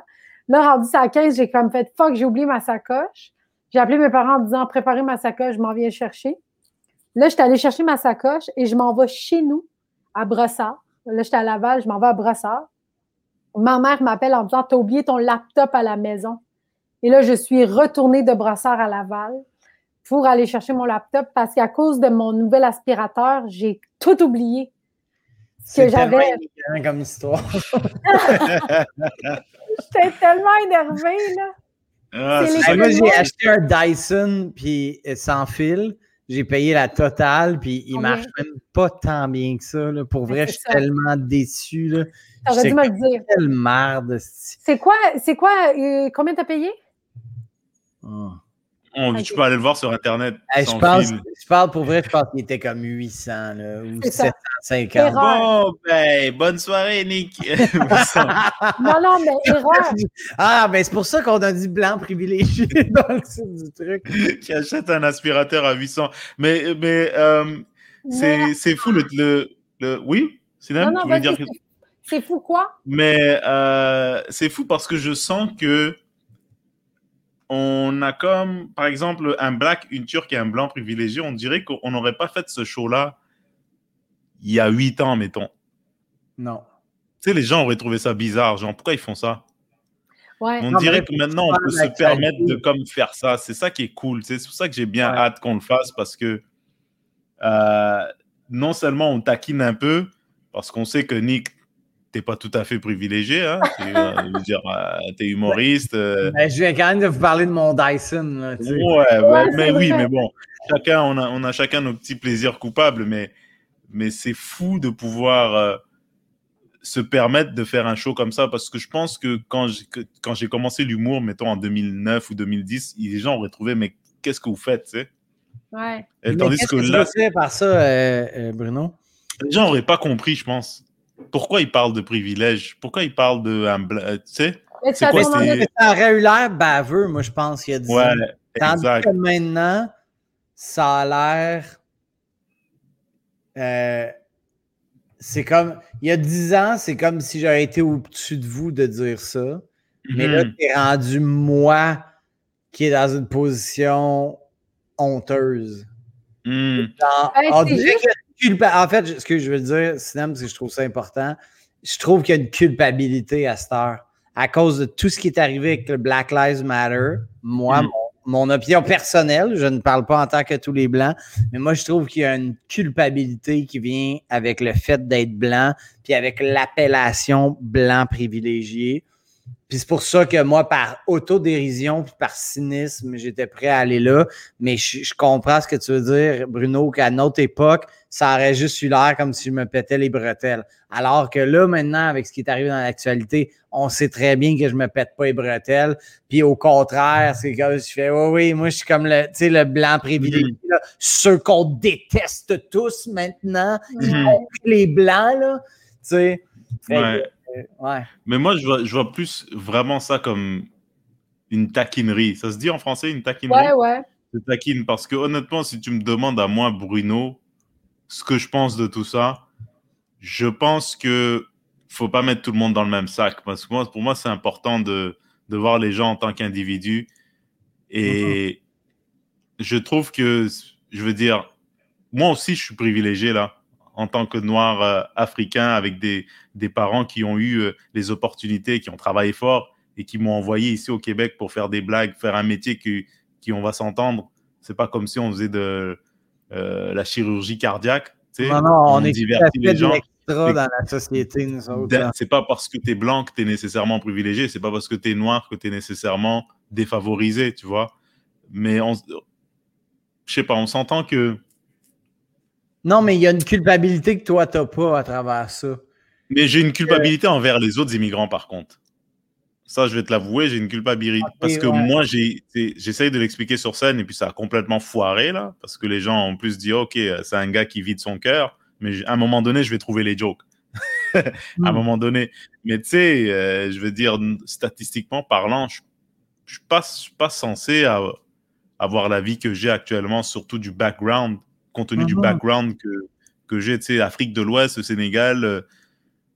Là, rendu ça à 15, j'ai comme fait fuck, j'ai oublié ma sacoche. J'ai appelé mes parents en disant préparez ma sacoche, je m'en viens chercher. Là, j'étais allée chercher ma sacoche et je m'en vais chez nous, à Brossard. Là, j'étais à Laval, je m'en vais à Brossard. Ma mère m'appelle en disant T'as oublié ton laptop à la maison. Et là, je suis retournée de Brossard à Laval pour aller chercher mon laptop parce qu'à cause de mon nouvel aspirateur, j'ai tout oublié. C'est que j'avais- comme histoire. J'étais tellement énervée, là. Ah, les moi, j'ai acheté un Dyson puis euh, sans fil. J'ai payé la totale, puis il Combien? marche même pas tant bien que ça. là. Pour Mais vrai, je suis ça. tellement déçu. là. T'aurais J'étais dû me le dire. Quelle merde. c'est- C'est quoi, c'est quoi, euh, combien t'as payé? Oh. On- Ok. Tu peux aller le voir sur Internet. Hey, je, pense, je parle pour vrai, je pense qu'il était comme 800 là, ou C'est ça. 750. Erreur. Bon, ben, bonne soirée, Nick. Non, non, mais erreur. Ah, ben c'est pour ça qu'on a dit blanc privilégié dans le titre du truc. qui achète un aspirateur à 800. Mais, mais euh, c'est c'est fou le, le, le- Oui, non, tu voulais dire que- c'est- c'est fou quoi? Mais euh, c'est fou parce que je sens que on a comme, par exemple, un black, une turque et un blanc privilégié. On dirait qu'on n'aurait pas fait ce show-là il y a 8 ans, mettons. Non. Tu sais, les gens auraient trouvé ça bizarre. Genre, pourquoi ils font ça? Ouais. On Non, dirait que maintenant, on peut se permettre de comme faire ça. C'est ça qui est cool. C'est pour ça que j'ai bien Ouais. hâte qu'on le fasse parce que euh, non seulement on taquine un peu, parce qu'on sait que Nick, t'es pas tout à fait privilégié. Hein? T'es, euh, veux dire, euh, t'es humoriste. euh, Ben, je viens quand même de vous parler de mon Dyson. Là, tu sais. ouais, ouais, Ouais, mais oui, mais bon, chacun, on a, on a chacun nos petits plaisirs coupables, mais, mais c'est fou de pouvoir euh, se permettre de faire un show comme ça parce que je pense que quand j'ai, que- quand j'ai commencé l'humour, mettons en 2009 ou 2010, les gens auraient trouvé, mais qu'est-ce que vous faites, tu sais? Ouais. Et Mais tandis qu'est-ce que tu là, par ça, euh, euh, Bruno? les gens n'auraient pas compris, je pense. Pourquoi ils parlent de privilèges? Pourquoi ils parlent de. euh, Tu sais? Tu quoi, Ça aurait eu l'air baveux, moi, je pense, il y a 10 Ouais, ans. Tandis exact. que maintenant, ça a l'air. euh, c'est comme. Il y a 10 ans, c'est comme si j'aurais été au-dessus de vous de dire ça. Mais là, Mhm. t'es rendu moi qui est dans une position honteuse. On dirait juste- a une culpa- En fait, ce que je veux dire, Sinem, c'est que je trouve ça important. Je trouve qu'il y a une culpabilité à cette heure. À cause de tout ce qui est arrivé avec le Black Lives Matter, moi, Mm. mon, mon opinion personnelle, je ne parle pas en tant que tous les Blancs, mais moi, je trouve qu'il y a une culpabilité qui vient avec le fait d'être blanc, puis avec l'appellation blanc privilégié. Puis c'est pour ça que moi, par autodérision puis par cynisme, j'étais prêt à aller là. Mais je, je comprends ce que tu veux dire, Bruno, qu'à notre époque, ça aurait juste eu l'air comme si je me pétais les bretelles. Alors que là, maintenant, avec ce qui est arrivé dans l'actualité, on sait très bien que je me pète pas les bretelles. Puis au contraire, c'est comme je fais, oui, oui, moi, je suis comme le, le blanc privilégié, là. ceux qu'on déteste tous maintenant, y Mhm. compris les blancs, là. Tu sais. Ouais. Mais moi, je vois, je vois plus vraiment ça comme une taquinerie. Ça se dit en français, une taquinerie? Ouais, ouais. taquine parce que honnêtement, si tu me demandes à moi, Bruno, ce que je pense de tout ça, je pense que faut pas mettre tout le monde dans le même sac parce que moi, pour moi, c'est important de, de voir les gens en tant qu'individus. Et je trouve que, je veux dire, moi aussi, je suis privilégié là, en tant que noir euh, africain, avec des, des parents qui ont eu euh, les opportunités, qui ont travaillé fort et qui m'ont envoyé ici au Québec pour faire des blagues, faire un métier qui, qui on va s'entendre. C'est pas comme si on faisait de euh, la chirurgie cardiaque. Non, non, on, est divertit les gens. dans la société, autres. C'est pas parce que tu es blanc que tu es nécessairement privilégié, c'est pas parce que tu es noir que tu es nécessairement défavorisé, tu vois. Mais on, je sais pas, on s'entend que. Non, mais il y a une culpabilité que toi, tu n'as pas à travers ça. Mais j'ai une culpabilité envers les autres immigrants, par contre. Ça, je vais te l'avouer, j'ai une culpabilité. parce que moi, j'essaye de l'expliquer sur scène et puis ça a complètement foiré, là. Parce que les gens ont plus dit, OK, c'est un gars qui vide son cœur. Mais à un moment donné, je vais trouver les jokes. à un hmm. moment donné. Mais tu sais, euh, je veux dire, statistiquement parlant, je ne suis pas, pas censé avoir la vie que j'ai actuellement, surtout du background, compte tenu du mhm. background que, que j'ai, tu sais, Afrique de l'Ouest, Sénégal, euh,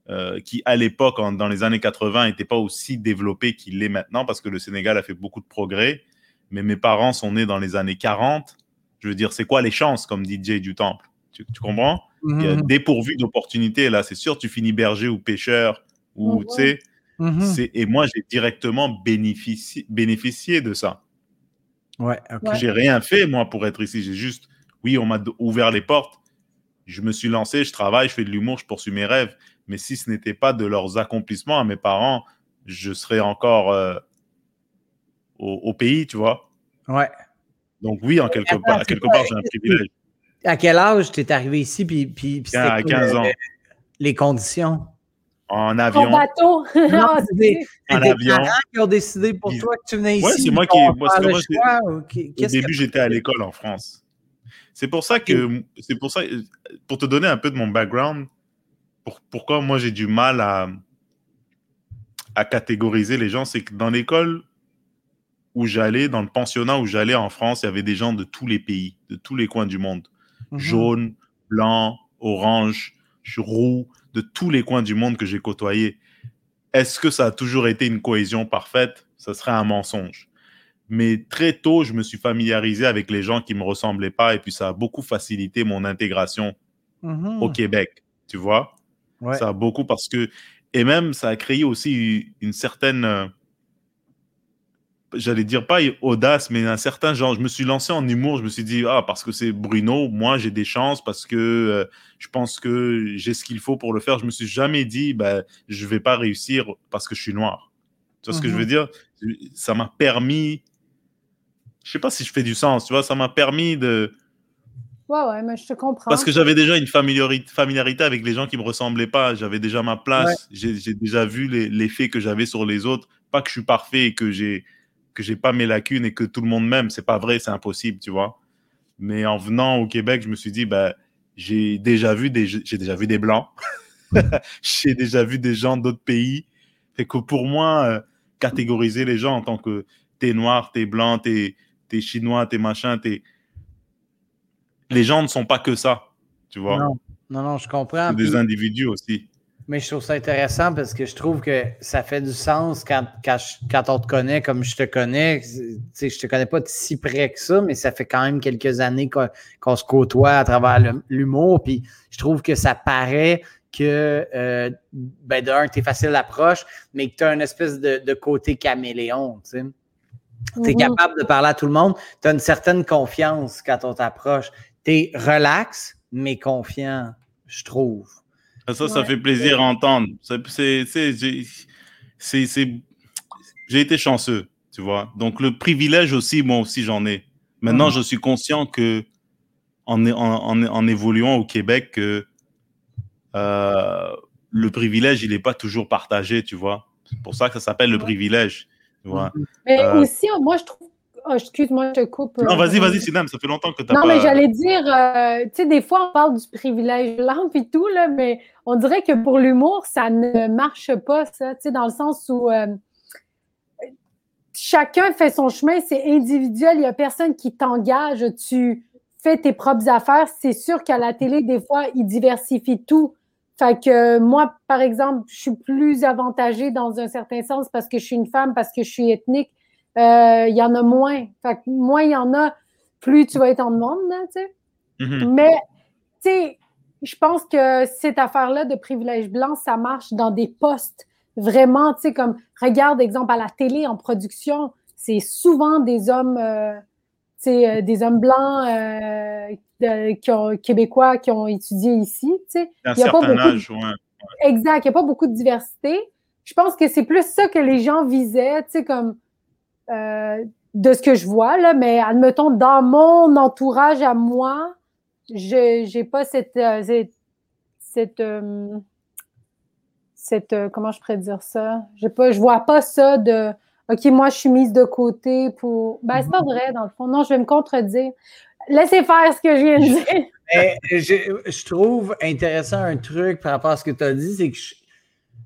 euh, qui à l'époque, dans les années 80, n'était pas aussi développé qu'il l'est maintenant, parce que le Sénégal a fait beaucoup de progrès. Mais mes parents sont nés dans les années 40. Je veux dire, c'est quoi les chances, comme DJ du Temple? Tu, comprends? Il y a mhm. dépourvu d'opportunités. Là, c'est sûr, tu finis berger ou pêcheur, ou mhm. tu sais. Et moi, j'ai directement bénéficié, bénéficié de ça. Ouais, J'ai rien fait, moi, pour être ici. J'ai juste, oui, on m'a ouvert les portes. Je me suis lancé, je travaille, je fais de l'humour, je poursuis mes rêves. Mais si ce n'était pas de leurs accomplissements à mes parents, je serais encore euh, au, pays, tu vois. Ouais. Donc oui, en quelque part, à quelque part, j'ai un privilège. À quel âge tu es arrivé ici? Puis, puis, à 15 ans. Les conditions? En avion. En bateau. Non, c'est en avion. parents qui ont décidé pour toi que tu venais ici. Oui, c'est moi qui. Moi, au début, j'étais à l'école en France. C'est pour ça que. C'est pour ça. Pour te donner un peu de mon background, pourquoi moi j'ai du mal à, à catégoriser les gens, c'est que dans l'école où j'allais, dans le pensionnat où j'allais en France, il y avait des gens de tous les pays, de tous les coins du monde. Mhm. Jaune, blanc, orange, roux, de tous les coins du monde que j'ai côtoyés. Est-ce que ça a toujours été une cohésion parfaite? Ça serait un mensonge. Mais très tôt, je me suis familiarisé avec les gens qui ne me ressemblaient pas et puis ça a beaucoup facilité mon intégration mhm. au Québec, tu vois? Ça a beaucoup parce que. Et même, ça a créé aussi une certaine. Euh, j'allais dire pas audace, mais un certain genre. Je me suis lancé en humour. Je me suis dit, ah, parce que c'est Bruno, moi, j'ai des chances parce que euh, je pense que j'ai ce qu'il faut pour le faire. Je me suis jamais dit, bah, je vais pas réussir parce que je suis noir. Tu vois ce que je veux mhm. dire? Ça m'a permis. Je sais pas si je fais du sens, tu vois, ça m'a permis de Ouais, ouais, mais je te comprends. Parce que j'avais déjà une familiarité avec les gens qui me ressemblaient pas. J'avais déjà ma place. J'ai déjà vu l'effet que j'avais sur les autres. Pas que je suis parfait et que j'ai que j'ai pas mes lacunes et que tout le monde m'aime. C'est pas vrai, c'est impossible, tu vois. Mais en venant au Québec, je me suis dit, bah, j'ai déjà vu des, j'ai déjà vu des blancs. j'ai déjà vu des gens d'autres pays. Fait que pour moi, euh, catégoriser les gens en tant que t'es noir, t'es blanc, t'es es chinois, t'es machin, t'es les gens ne sont pas que ça, tu vois. Non, non, je comprends. des individus aussi. Mais je trouve ça intéressant parce que je trouve que ça fait du sens quand, quand, on te connaît comme je te connais. Sais, je te connais pas si près que ça, mais ça fait quand même quelques années qu'on se côtoie à travers l'humour. Puis je trouve que ça paraît que, euh, ben, d'un, tu es facile d'approche, mais que tu as une espèce de, côté caméléon. Tu sais. Tu es mm-hmm. capable de parler à tout le monde. Tu as une certaine confiance quand on t'approche tu relax, mais confiant, je trouve. Ah, ça, ça fait plaisir à entendre. J'ai été chanceux, tu vois. Donc, le privilège aussi, moi aussi, j'en ai. Maintenant, mhm. je suis conscient que en, en, en, évoluant au Québec, que euh, le privilège, il n'est pas toujours partagé, tu vois. C'est pour ça que ça s'appelle le privilège. Vois. Mais euh, aussi, moi, je trouve Oh, excuse-moi, je te coupe. Non, vas-y, vas-y, Sinam, ça fait longtemps que tu as Non, mais j'allais dire, euh, tu sais, des fois, on parle du privilège blanc et tout, là, mais on dirait que pour l'humour, ça ne marche pas, ça, tu sais, dans le sens où. Euh, chacun fait son chemin, c'est individuel, il n'y a personne qui t'engage, tu fais tes propres affaires. C'est sûr qu'à la télé, des fois, ils diversifient tout. Fait que moi, par exemple, je suis plus avantagée dans un certain sens parce que je suis une femme, parce que je suis ethnique. Euh, il y en a moins. Fait que moins il y en a, plus tu vas être en demande, tu sais. Mhm. Mais, tu sais, je pense que cette affaire-là de privilège blanc, ça marche dans des postes vraiment, tu sais, comme, regarde, exemple, à la télé, en production, c'est souvent des hommes, euh, euh, des hommes blancs euh, de- qui ont, québécois qui ont étudié ici, Il y a pas de- âge, ouais. Exact, il n'y a pas beaucoup de diversité. Je pense que c'est plus ça que les gens visaient, tu sais, comme euh, de ce que je vois, là, mais admettons, dans mon entourage à moi, je n'ai pas cette. euh, cette, cette, euh, cette, euh, comment je pourrais dire ça? Pas, je vois pas ça de OK, moi, je suis mise de côté pour. Ben, c'est pas vrai, dans le fond. Non, je vais me contredire. Laissez faire ce que je viens de dire. Mais je, je trouve intéressant un truc par rapport à ce que tu as dit, c'est que je-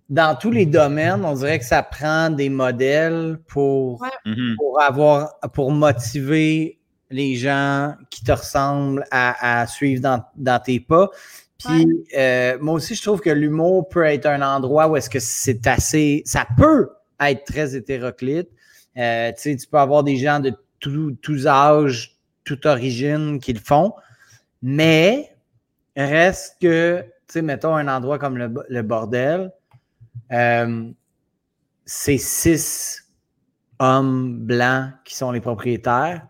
dans tous les domaines, on dirait que ça prend des modèles pour, Ouais. Mhm. pour avoir pour motiver les gens qui te ressemblent à, à suivre dans, dans tes pas. Puis euh, moi aussi, je trouve que l'humour peut être un endroit où est-ce que c'est assez. Ça peut être très hétéroclite. Euh, tu peux avoir des gens de tous- âges, toute origine qui le font. Mais reste que, tu sais, mettons un endroit comme le, bordel, euh, c'est six hommes blancs qui sont les propriétaires.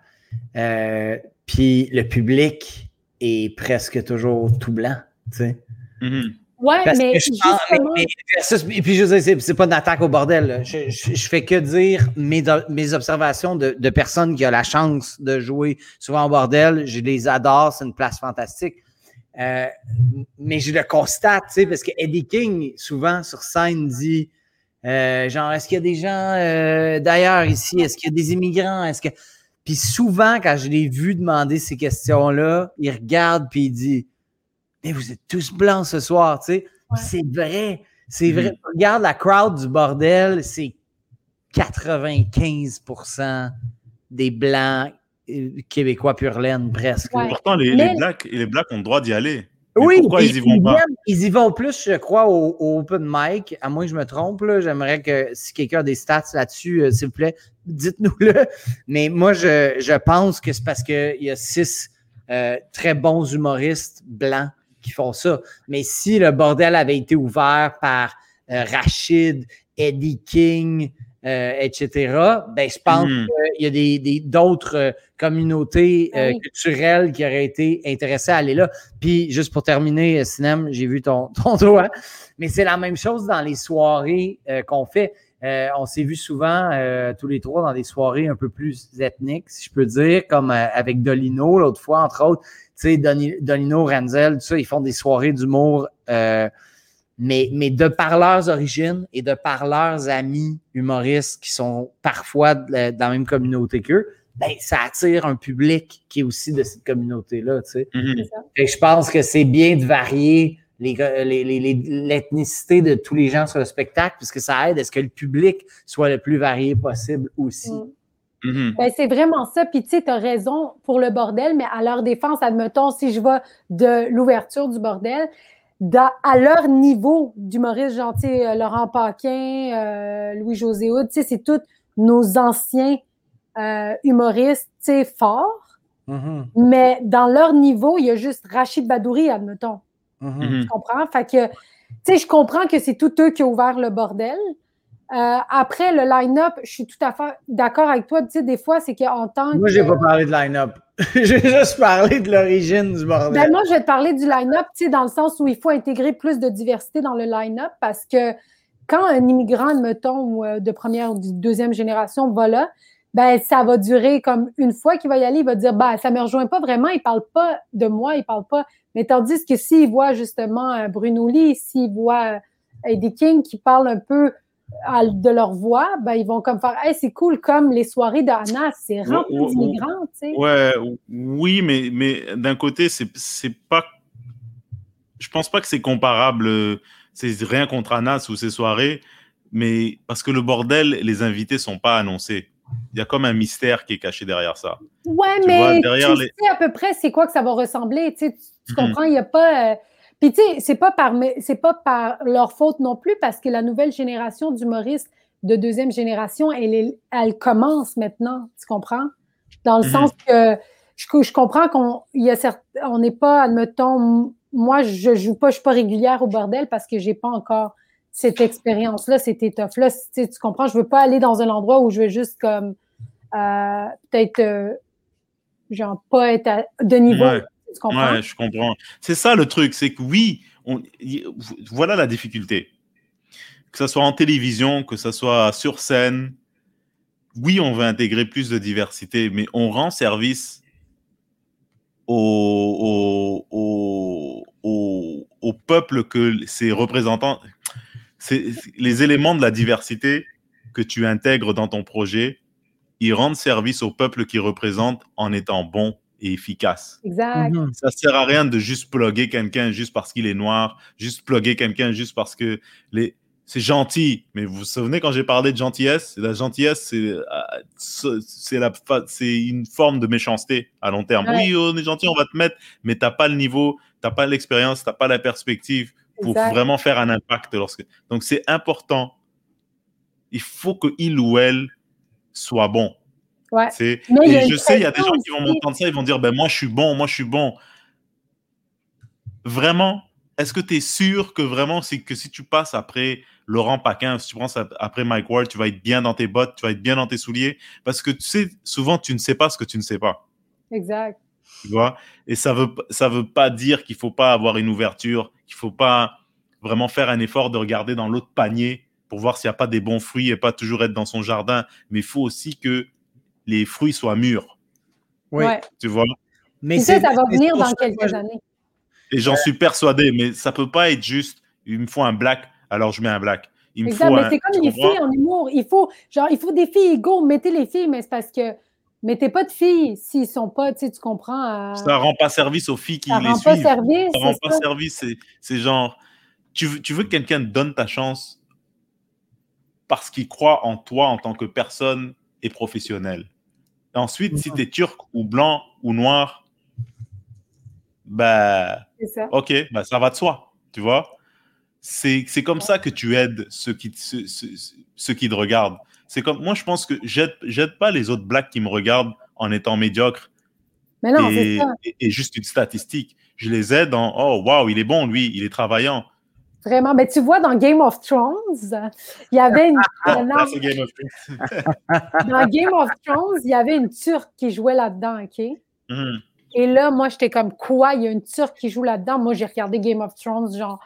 Euh, Puis le public est presque toujours tout blanc, tu sais. Mhm. Ouais, Parce mais que je pense- justement. mais- mais versus- et puis je veux dire, c'est- pas une attaque au bordel. là. Je, je- je fais que dire mes, mes observations de, de personnes qui ont la chance de jouer souvent au bordel. Je les adore, c'est une place fantastique. Euh, mais je le constate, tu sais, parce que Eddie King, souvent sur scène, dit euh, genre, est-ce qu'il y a des gens euh, d'ailleurs ici? Est-ce qu'il y a des immigrants? Est-ce que. Puis souvent, quand je l'ai vu demander ces questions-là, il regarde puis il dit Mais vous êtes tous blancs ce soir, tu sais. Ouais. C'est vrai. C'est vrai. Mhm. Regarde la crowd du bordel, c'est 95% des blancs euh, québécois pur laine, presque. Ouais. Pourtant, les, Mais- les blacks, les blacks ont le droit d'y aller. Mais Oui, pourquoi ils y vont pas? viennent- ils y vont plus, je crois, au, au open mic. À moins que je me trompe, là, j'aimerais que si quelqu'un a des stats là-dessus, euh, s'il vous plaît, dites-nous-le. Mais moi, je, je pense que c'est parce qu'il y a six euh, très bons humoristes blancs qui font ça. Mais si le bordel avait été ouvert par euh, Rachid, Eddie King, euh, etc., ben, je pense Mhm. qu'il y a des, des- d'autres euh, communautés euh, oui. culturelles qui auraient été intéressées à aller là. Puis, juste pour terminer, Sinem, j'ai vu ton, ton doigt, mais c'est la même chose dans les soirées euh, qu'on fait. Euh, on s'est vu souvent, euh, tous les trois, dans des soirées un peu plus ethniques, si je peux dire, comme euh, avec Dolino l'autre fois, entre autres. Tu sais, Doni- Dolino, Renzel, tout ça, ils font des soirées d'humour, euh, mais, mais de par leurs origines et de par leurs amis humoristes qui sont parfois dans la même communauté qu'eux, ben, ça attire un public qui est aussi de cette communauté-là, tu sais. Fait que je pense que c'est bien de varier les- les- les- les- l'ethnicité de tous les gens sur le spectacle, puisque ça aide à ce que le public soit le plus varié possible aussi. Mm. Mhm. Ben, c'est vraiment ça. Puis, tu sais, tu as raison pour le bordel, mais à leur défense, admettons, si je vais de l'ouverture du bordel, dans- à leur niveau d'humoriste gentil, euh, Laurent Paquin, euh, Louis-José Houd, tu sais, c'est tous nos anciens euh, humoristes, tu sais, forts. Mhm, Mais dans leur niveau, il y a juste Rachid Badouri, admettons. mhm. Mhm. Tu comprends? Fait que, tu sais, je comprends que c'est tout eux qui ont ouvert le bordel. Euh, après, le line-up, je suis tout à fait d'accord avec toi. Tu sais, des fois, c'est qu'en tant que. Moi, j'ai pas parlé de line-up. j'ai juste parlé de l'origine du bordel. Ben, moi, je vais te parler du line-up, tu sais, dans le sens où il faut intégrer plus de diversité dans le line-up parce que quand un immigrant, mettons, euh, de première ou de deuxième génération va là, ben, ça va durer comme une fois qu'il va y aller, il va dire, ben, ça me rejoint pas vraiment, il parle pas de moi, il parle pas. Mais tandis que s'il voit justement euh, Bruno Lee, s'il voit euh, Eddie King qui parle un peu de leur voix, ben, ils vont comme faire, hey, c'est cool, comme les soirées de Anna, c'est rempli Ouais, d'immigrants, tu. Ouais, oui, mais, mais d'un côté, c'est c'est pas. Je pense pas que c'est comparable. euh, C'est rien contre Anas ou ses soirées, mais parce que le bordel, les invités sont pas annoncés. il y a comme un mystère qui est caché derrière ça. Ouais, Tu mais vois, tu derrière les- sais à peu près c'est quoi que ça va ressembler. Tu, sais, tu- tu Mhm. comprends, il n'y a pas. euh, Puis tu sais, c'est pas par c'est pas par leur faute non plus parce que la nouvelle génération d'humoristes de deuxième génération, elle, est- elle commence maintenant. Tu comprends? Dans le Mhm. sens que je, je comprends qu'on il y a certes- on n'est pas, admettons, moi je joue pas, je suis pas régulière au bordel parce que j'ai pas encore cette expérience-là, cette étoffe-là. Tu comprends? Je veux pas aller dans un endroit où je veux juste comme euh, peut-être euh, genre pas être à- de niveau. Ouais. Ouais, je comprends. C'est ça le truc, c'est que oui, voilà la difficulté. Que ce soit en télévision, que ce soit sur scène, oui, on veut intégrer plus de diversité, mais on rend service au, au, au, au- peuple que ses représentants, les éléments de la diversité que tu intègres dans ton projet, ils rendent service au peuple qu'ils représentent en étant bons et efficaces. Exact. Mhm. Ça sert à rien de juste plugger quelqu'un juste parce qu'il est noir, juste plugger quelqu'un juste parce que les... c'est gentil. Mais vous vous souvenez quand j'ai parlé de gentillesse? La gentillesse, c'est euh, c'est la une forme de méchanceté à long terme. Ouais. Oui, on est gentil, on va te mettre, mais t'as pas le niveau, t'as pas l'expérience, t'as pas la perspective pour Exact. vraiment faire un impact. Lorsque... Donc c'est important. Il faut que il ou elle soit bon. Ouais. C'est- Mais Et je sais, il y a des gens qui vont m'entendre ça, ils vont dire, ben moi je suis bon, moi je suis bon. Vraiment, est-ce que tu es sûr que vraiment, c'est que si tu passes après Laurent Paquin, si tu prends ça après Mike Ward, tu vas être bien dans tes bottes, tu vas être bien dans tes souliers? Parce que tu sais, souvent, tu ne sais pas ce que tu ne sais pas. Exact. Tu vois? Et ça veut, ça veut pas dire qu'il faut pas avoir une ouverture, qu'il faut pas vraiment faire un effort de regarder dans l'autre panier pour voir s'il n'y a pas des bons fruits et pas toujours être dans son jardin. Mais il faut aussi que les fruits soient mûrs. Oui. Ouais. Tu vois? Mais ça, ça va venir dans quelques années. Et j'en suis persuadé, mais ça peut pas être juste, il me faut un black, alors je mets un black. Il me Exact. faut Mais un. c'est comme les filles en humour. Il faut, genre, il faut des filles égaux. Mettez les filles, mais c'est parce que mettez pas de filles s'ils sont pas, tu sais, tu comprends. euh, Ça rend pas service aux filles qui ça les rend pas service. ça rend pas ça. service. C'est, genre, tu veux, tu veux que quelqu'un te donne ta chance parce qu'il croit en toi en tant que personne et professionnel. Et ensuite, si tu es turc ou blanc ou noir, bah, ça. ok, bah, ça va de soi, tu vois. C'est, c'est comme ça que tu aides ceux qui, te- ceux, ceux- ceux qui te regardent. C'est comme, moi, je pense que j'aide, j'aide pas les autres blacks qui me regardent en étant médiocre Mais non, c'est et, ça. et- et juste une statistique. Je les aide en oh waouh, il est bon lui, il est travaillant. Vraiment. Mais tu vois, dans Game of Thrones, il y avait une. Là, c'est Game of Thrones. dans Game of Thrones, il y avait une Turque qui jouait là-dedans, OK? Mhm. Et là, moi, j'étais comme, quoi? Il y a une Turque qui joue là-dedans? Moi, j'ai regardé Game of Thrones, genre,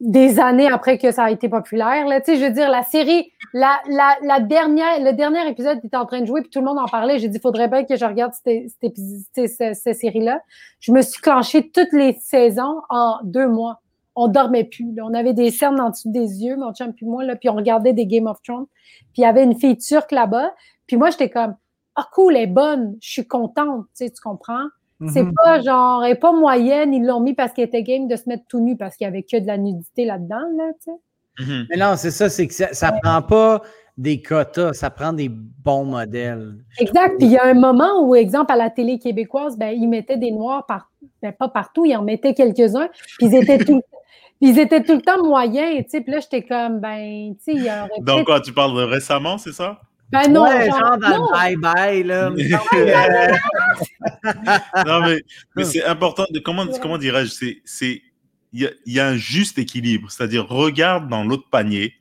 des années après que ça a été populaire. Là. Tu sais, je veux dire, la série, la, la, la dernière, le dernier épisode était en train de jouer, puis tout le monde en parlait. J'ai dit, il faudrait bien que je regarde cette, cette, épi- tu sais, ce- cette série-là. Je me suis clenché toutes les saisons en deux mois. On dormait plus. là. On avait des cernes en dessous des yeux, mon chum puis moi, là, puis on regardait des Game of Thrones. Puis il y avait une fille turque là-bas. Puis moi, j'étais comme, ah cool, elle est bonne, je suis contente, tu sais, tu comprends? C'est Mhm. pas genre, elle est pas moyenne, ils l'ont mis parce qu'elle était game de se mettre tout nu parce qu'il y avait que de la nudité là-dedans, là, tu sais. Mhm. Mais non, c'est ça, c'est que ça, ça prend pas des quotas, ça prend des bons modèles. Exact. Puis il y a un moment où, exemple, à la télé québécoise, ben, ils mettaient des noirs par, ben, pas partout, ils en mettaient quelques-uns, puis ils étaient tout, ils étaient tout le temps moyens, tu sais. Puis là, j'étais comme, ben, tu sais, il y aurait Donc quoi, tu parles de récemment, c'est ça? Ben non, Ouais, genre, genre dans non. le bye-bye, là. Non mais, mais c'est important de comment comment dirais-je, c'est c'est il y a, il y a un juste équilibre, c'est-à-dire regarde dans l'autre panier,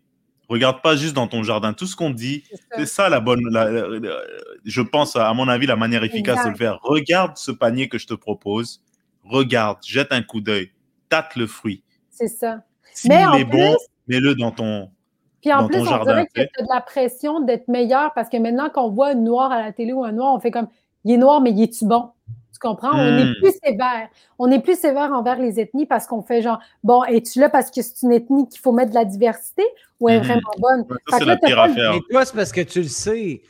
regarde pas juste dans ton jardin. Tout ce qu'on dit, C'est ça. c'est ça la bonne, la- la- la- je pense à mon avis la manière efficace de le faire. Regarde ce panier que je te propose, regarde, jette un coup d'œil, tâte le fruit. C'est ça. S'il Mais en est bon, mets-le dans ton. Puis en dans plus, ton on jardin, dirait que tu as de la pression d'être meilleur parce que maintenant qu'on voit un noir à la télé ou un noir, on fait comme il est noir, mais il est-tu bon? Tu comprends? On est Hmm. plus sévère. On est plus sévère envers les ethnies parce qu'on fait genre bon, es-tu là parce que c'est une ethnie qu'il faut mettre de la diversité ou elle est Mhm. vraiment bonne? Ça, c'est la pire affaire. Mais toi, c'est parce que tu le sais. Tu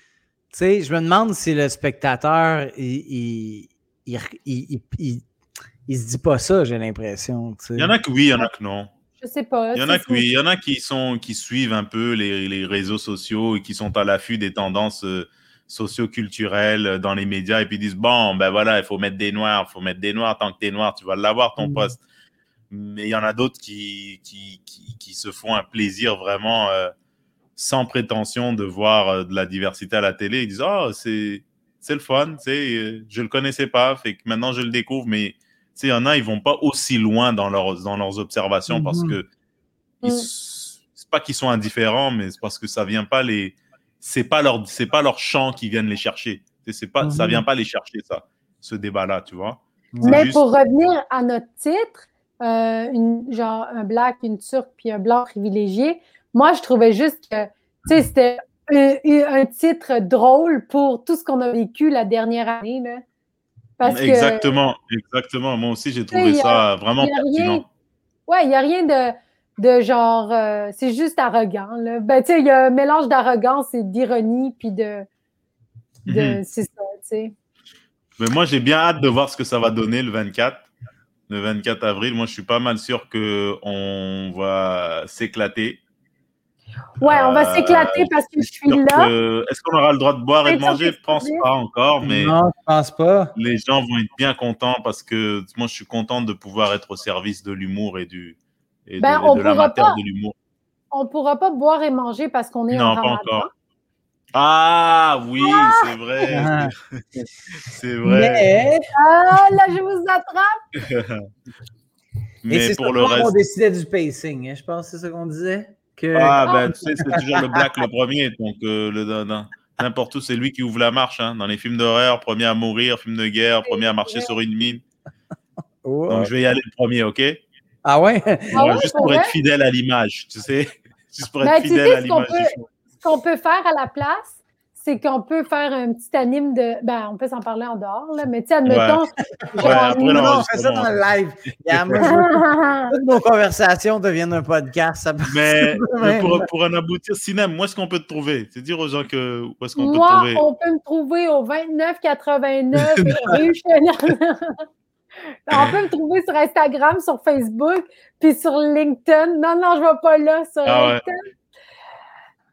sais, je me demande si le spectateur, il, il, il, il- il- se dit pas ça, j'ai l'impression. Il y en a que oui, il y en a que non. Je sais pas. Il y en a que oui, il y en a qui sont qui suivent un peu les, les réseaux sociaux et qui sont à l'affût des tendances euh, socioculturels dans les médias et puis ils disent bon, ben voilà, il faut mettre des noirs, il faut mettre des noirs. Tant que tu es noir, tu vas l'avoir ton Mhm. poste. Mais il y en a d'autres qui, qui, qui, qui se font un plaisir vraiment euh, sans prétention de voir euh, de la diversité à la télé. Ils disent oh, c'est c'est le fun, tu sais, euh, je le connaissais pas, fait que maintenant je le découvre, mais il y en a, ils vont pas aussi loin dans leurs, dans leurs observations parce Mhm. que Mm. s- c'est pas qu'ils sont indifférents, mais c'est parce que ça vient pas les, c'est pas leur, c'est pas leur champ qui viennent les chercher. C'est- pas, ça Mhm. vient pas les chercher ça, ce débat-là, tu vois. Mais juste- pour revenir à notre titre, euh, une, genre un black, une turque, puis un blanc privilégié, moi, je trouvais juste que, tu sais, c'était un, un titre drôle pour tout ce qu'on a vécu la dernière année, là. Parce que, exactement, exactement. Moi aussi, j'ai trouvé a- ça vraiment y a rien- pertinent. ouais, il n'y a rien de, de genre, euh, c'est juste arrogant, là. Ben, tu sais, il y a un mélange d'arrogance et d'ironie, puis de, de Mhm. c'est ça, tu sais. Mais moi, j'ai bien hâte de voir ce que ça va donner le 24. Le 24 avril, moi, je suis pas mal sûr que on va s'éclater. Ouais, on va Euh, s'éclater parce que je suis là. que- Est-ce qu'on aura le droit de boire et de manger? Je pense pas encore, mais Non, je pense pas. les gens vont être bien contents parce que moi, je suis content de pouvoir être au service de l'humour et du et de, Ben, et on de pourra l'amateur pas. de l'humour. On ne pourra pas boire et manger parce qu'on est en Non, pas encore. Ah oui, c'est vrai. Ah. C'est vrai. Mais, Ah, là, je vous attrape. et Mais c'est pour ça le reste. décidait du pacing. hein, je pense que c'est ça qu'on disait. Que, Ah, ben, tu sais, c'est toujours le black le premier. Donc, euh, le, n'importe où, c'est lui qui ouvre la marche. hein. Dans les films d'horreur, premier à mourir, film de guerre, premier à marcher sur une mine. Oh. Donc, je vais y aller le premier, OK? Ah ouais? Ah Voilà, ouais, Juste pour vrai? être fidèle à l'image, tu sais Juste pour être Ben, tu fidèle sais à ce qu'on l'image. peut-. Ce qu'on peut faire à la place, c'est qu'on peut faire un petit anime de. Ben, on peut s'en parler en dehors, là, mais tu sais, admettons. Ouais, après, Non, non, on fait ça dans le live. Toutes nos conversations deviennent un podcast. Ça Mais, mais Ouais. pour, pour en aboutir, Sinem, où est-ce qu'on peut te trouver? C'est dire aux gens que, où est-ce qu'on peut te Moi, trouver? on peut me trouver au 2989 rue. On peut me trouver sur Instagram, sur Facebook, puis sur LinkedIn. Non, non, je ne vais pas là sur Ah ouais.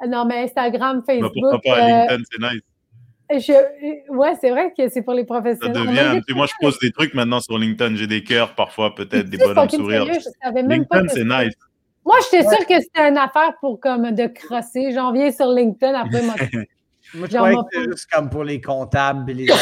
Non, mais Instagram, Facebook. Pourquoi pas euh, LinkedIn, c'est nice. je... Ouais, c'est vrai que c'est pour les Ça professionnels. On devient. Puis moi, je pose des trucs maintenant sur LinkedIn. J'ai des cœurs, parfois, peut-être des bonhommes sourires. sérieux, je savais même pas LinkedIn, c'est nice. Moi, j'étais sûre que c'était une affaire pour comme de crosser. J'en viens sur LinkedIn après moi. Moi, je croyais que c'était juste comme pour les comptables. Les...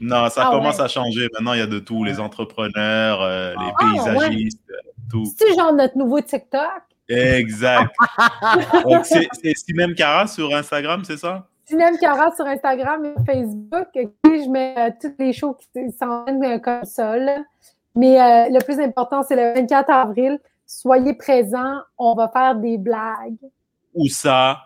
Non, ça Ah commence ouais. à changer. Maintenant, il y a de tout. Les entrepreneurs, euh, les Ah, paysagistes, tout. C'est genre notre nouveau TikTok? Exact. Donc, c'est Sinem Cara sur Instagram, c'est ça? Sinem Cara sur Instagram et Facebook. Je mets euh, toutes les shows qui s'en viennent euh, comme ça. là. Mais euh, le plus important, c'est le 24 avril. Soyez présents. On va faire des blagues. Où ça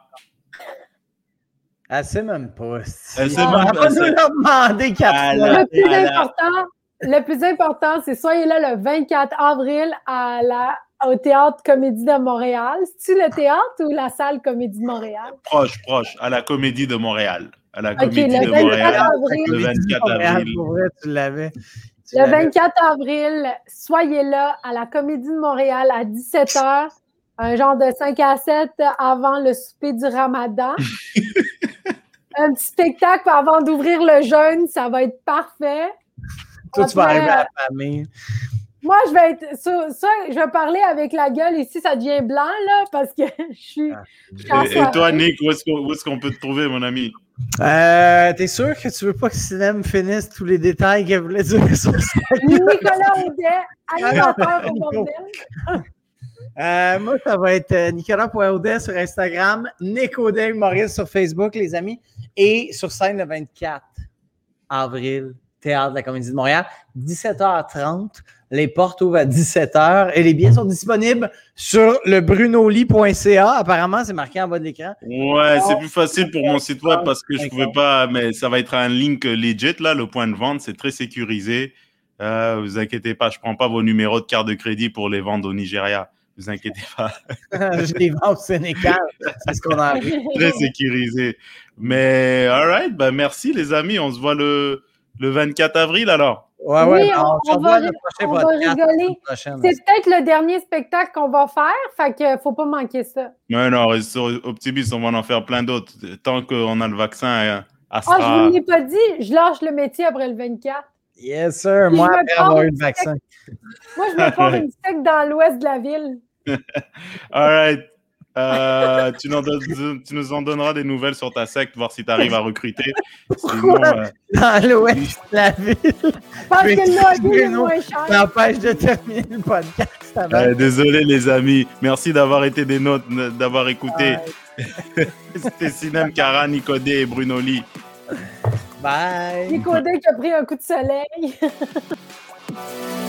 Elle sait même pas. Elle sait même va pas, pas nous c'est- le demander quatre Ah fois. Le plus important, le plus important, c'est soyez là le 24 avril à la, au Théâtre Comédie de Montréal. C'est-tu le théâtre ou la salle Comédie de Montréal? Proche, proche, à la Comédie de Montréal. À la Comédie le de 24 Montréal. avril. Le 24 Montréal, avril. Pour vrai, tu l'avais. Le l'avais. 24 avril, soyez là à la Comédie de Montréal à 17h, un genre de 5 à 7 avant le souper du Ramadan. un petit spectacle avant d'ouvrir le jeûne, ça va être parfait. Toi, tu vas Après, arriver à la famille. Moi, je vais être. Ça, ça, je vais parler avec la gueule ici, ça devient blanc, là, parce que je suis. Ah. je suis Et, toi, Nick, où est-ce qu'on où est-ce qu'on peut te trouver, mon ami? Euh, T'es sûr que tu veux pas que Sinem finisse tous les détails qu'elle voulait dire sur ça? Nicolas Audet, animateur au bordel. Euh, moi, ça va être euh, Nicolas.audet sur Instagram, Nick Audet Maurice sur Facebook, les amis, et sur scène le 24 avril, Théâtre de la Comédie de Montréal, 17h30. Les portes ouvrent à 17h et les billets sont disponibles sur le brunoli.ca. Apparemment, c'est marqué en bas de l'écran. Ouais, c'est plus facile pour mon site web parce que je pouvais pas, mais ça va être un link legit là, le point de vente, c'est très sécurisé. Euh, vous inquiétez pas, je prends pas vos numéros de carte de crédit pour les vendre au Nigeria. Vous inquiétez pas, Je les vends au Sénégal. C'est ce qu'on a vu. très sécurisé. Mais alright, bah merci les amis, on se voit le le 24 avril alors? Ouais, Oui, on- va on va rigoler. C'est peut-être le dernier spectacle qu'on va faire, fait que faut pas manquer ça. Mais non, reste optimiste, on va en faire plein d'autres. Tant qu'on a le vaccin, Ah, je Astra. vous l'ai pas dit, je lâche le métier après le 24. Yes, sir. Puis Moi, je après avoir eu le vaccin. Moi, je me prends une sec dans l'ouest de la ville. All right. Euh, tu, nous en donnes- tu nous en donneras des nouvelles sur ta secte, voir si tu arrives à recruter. Sinon, euh, Dans l'ouest de la ville. T'empêche de terminer le podcast euh, désolé les amis. Merci d'avoir été des nôtres, d'avoir écouté. C'était Sinem Cara, Nicodé et Bruno Lee. Bye. Nico Day qui a pris un coup de soleil.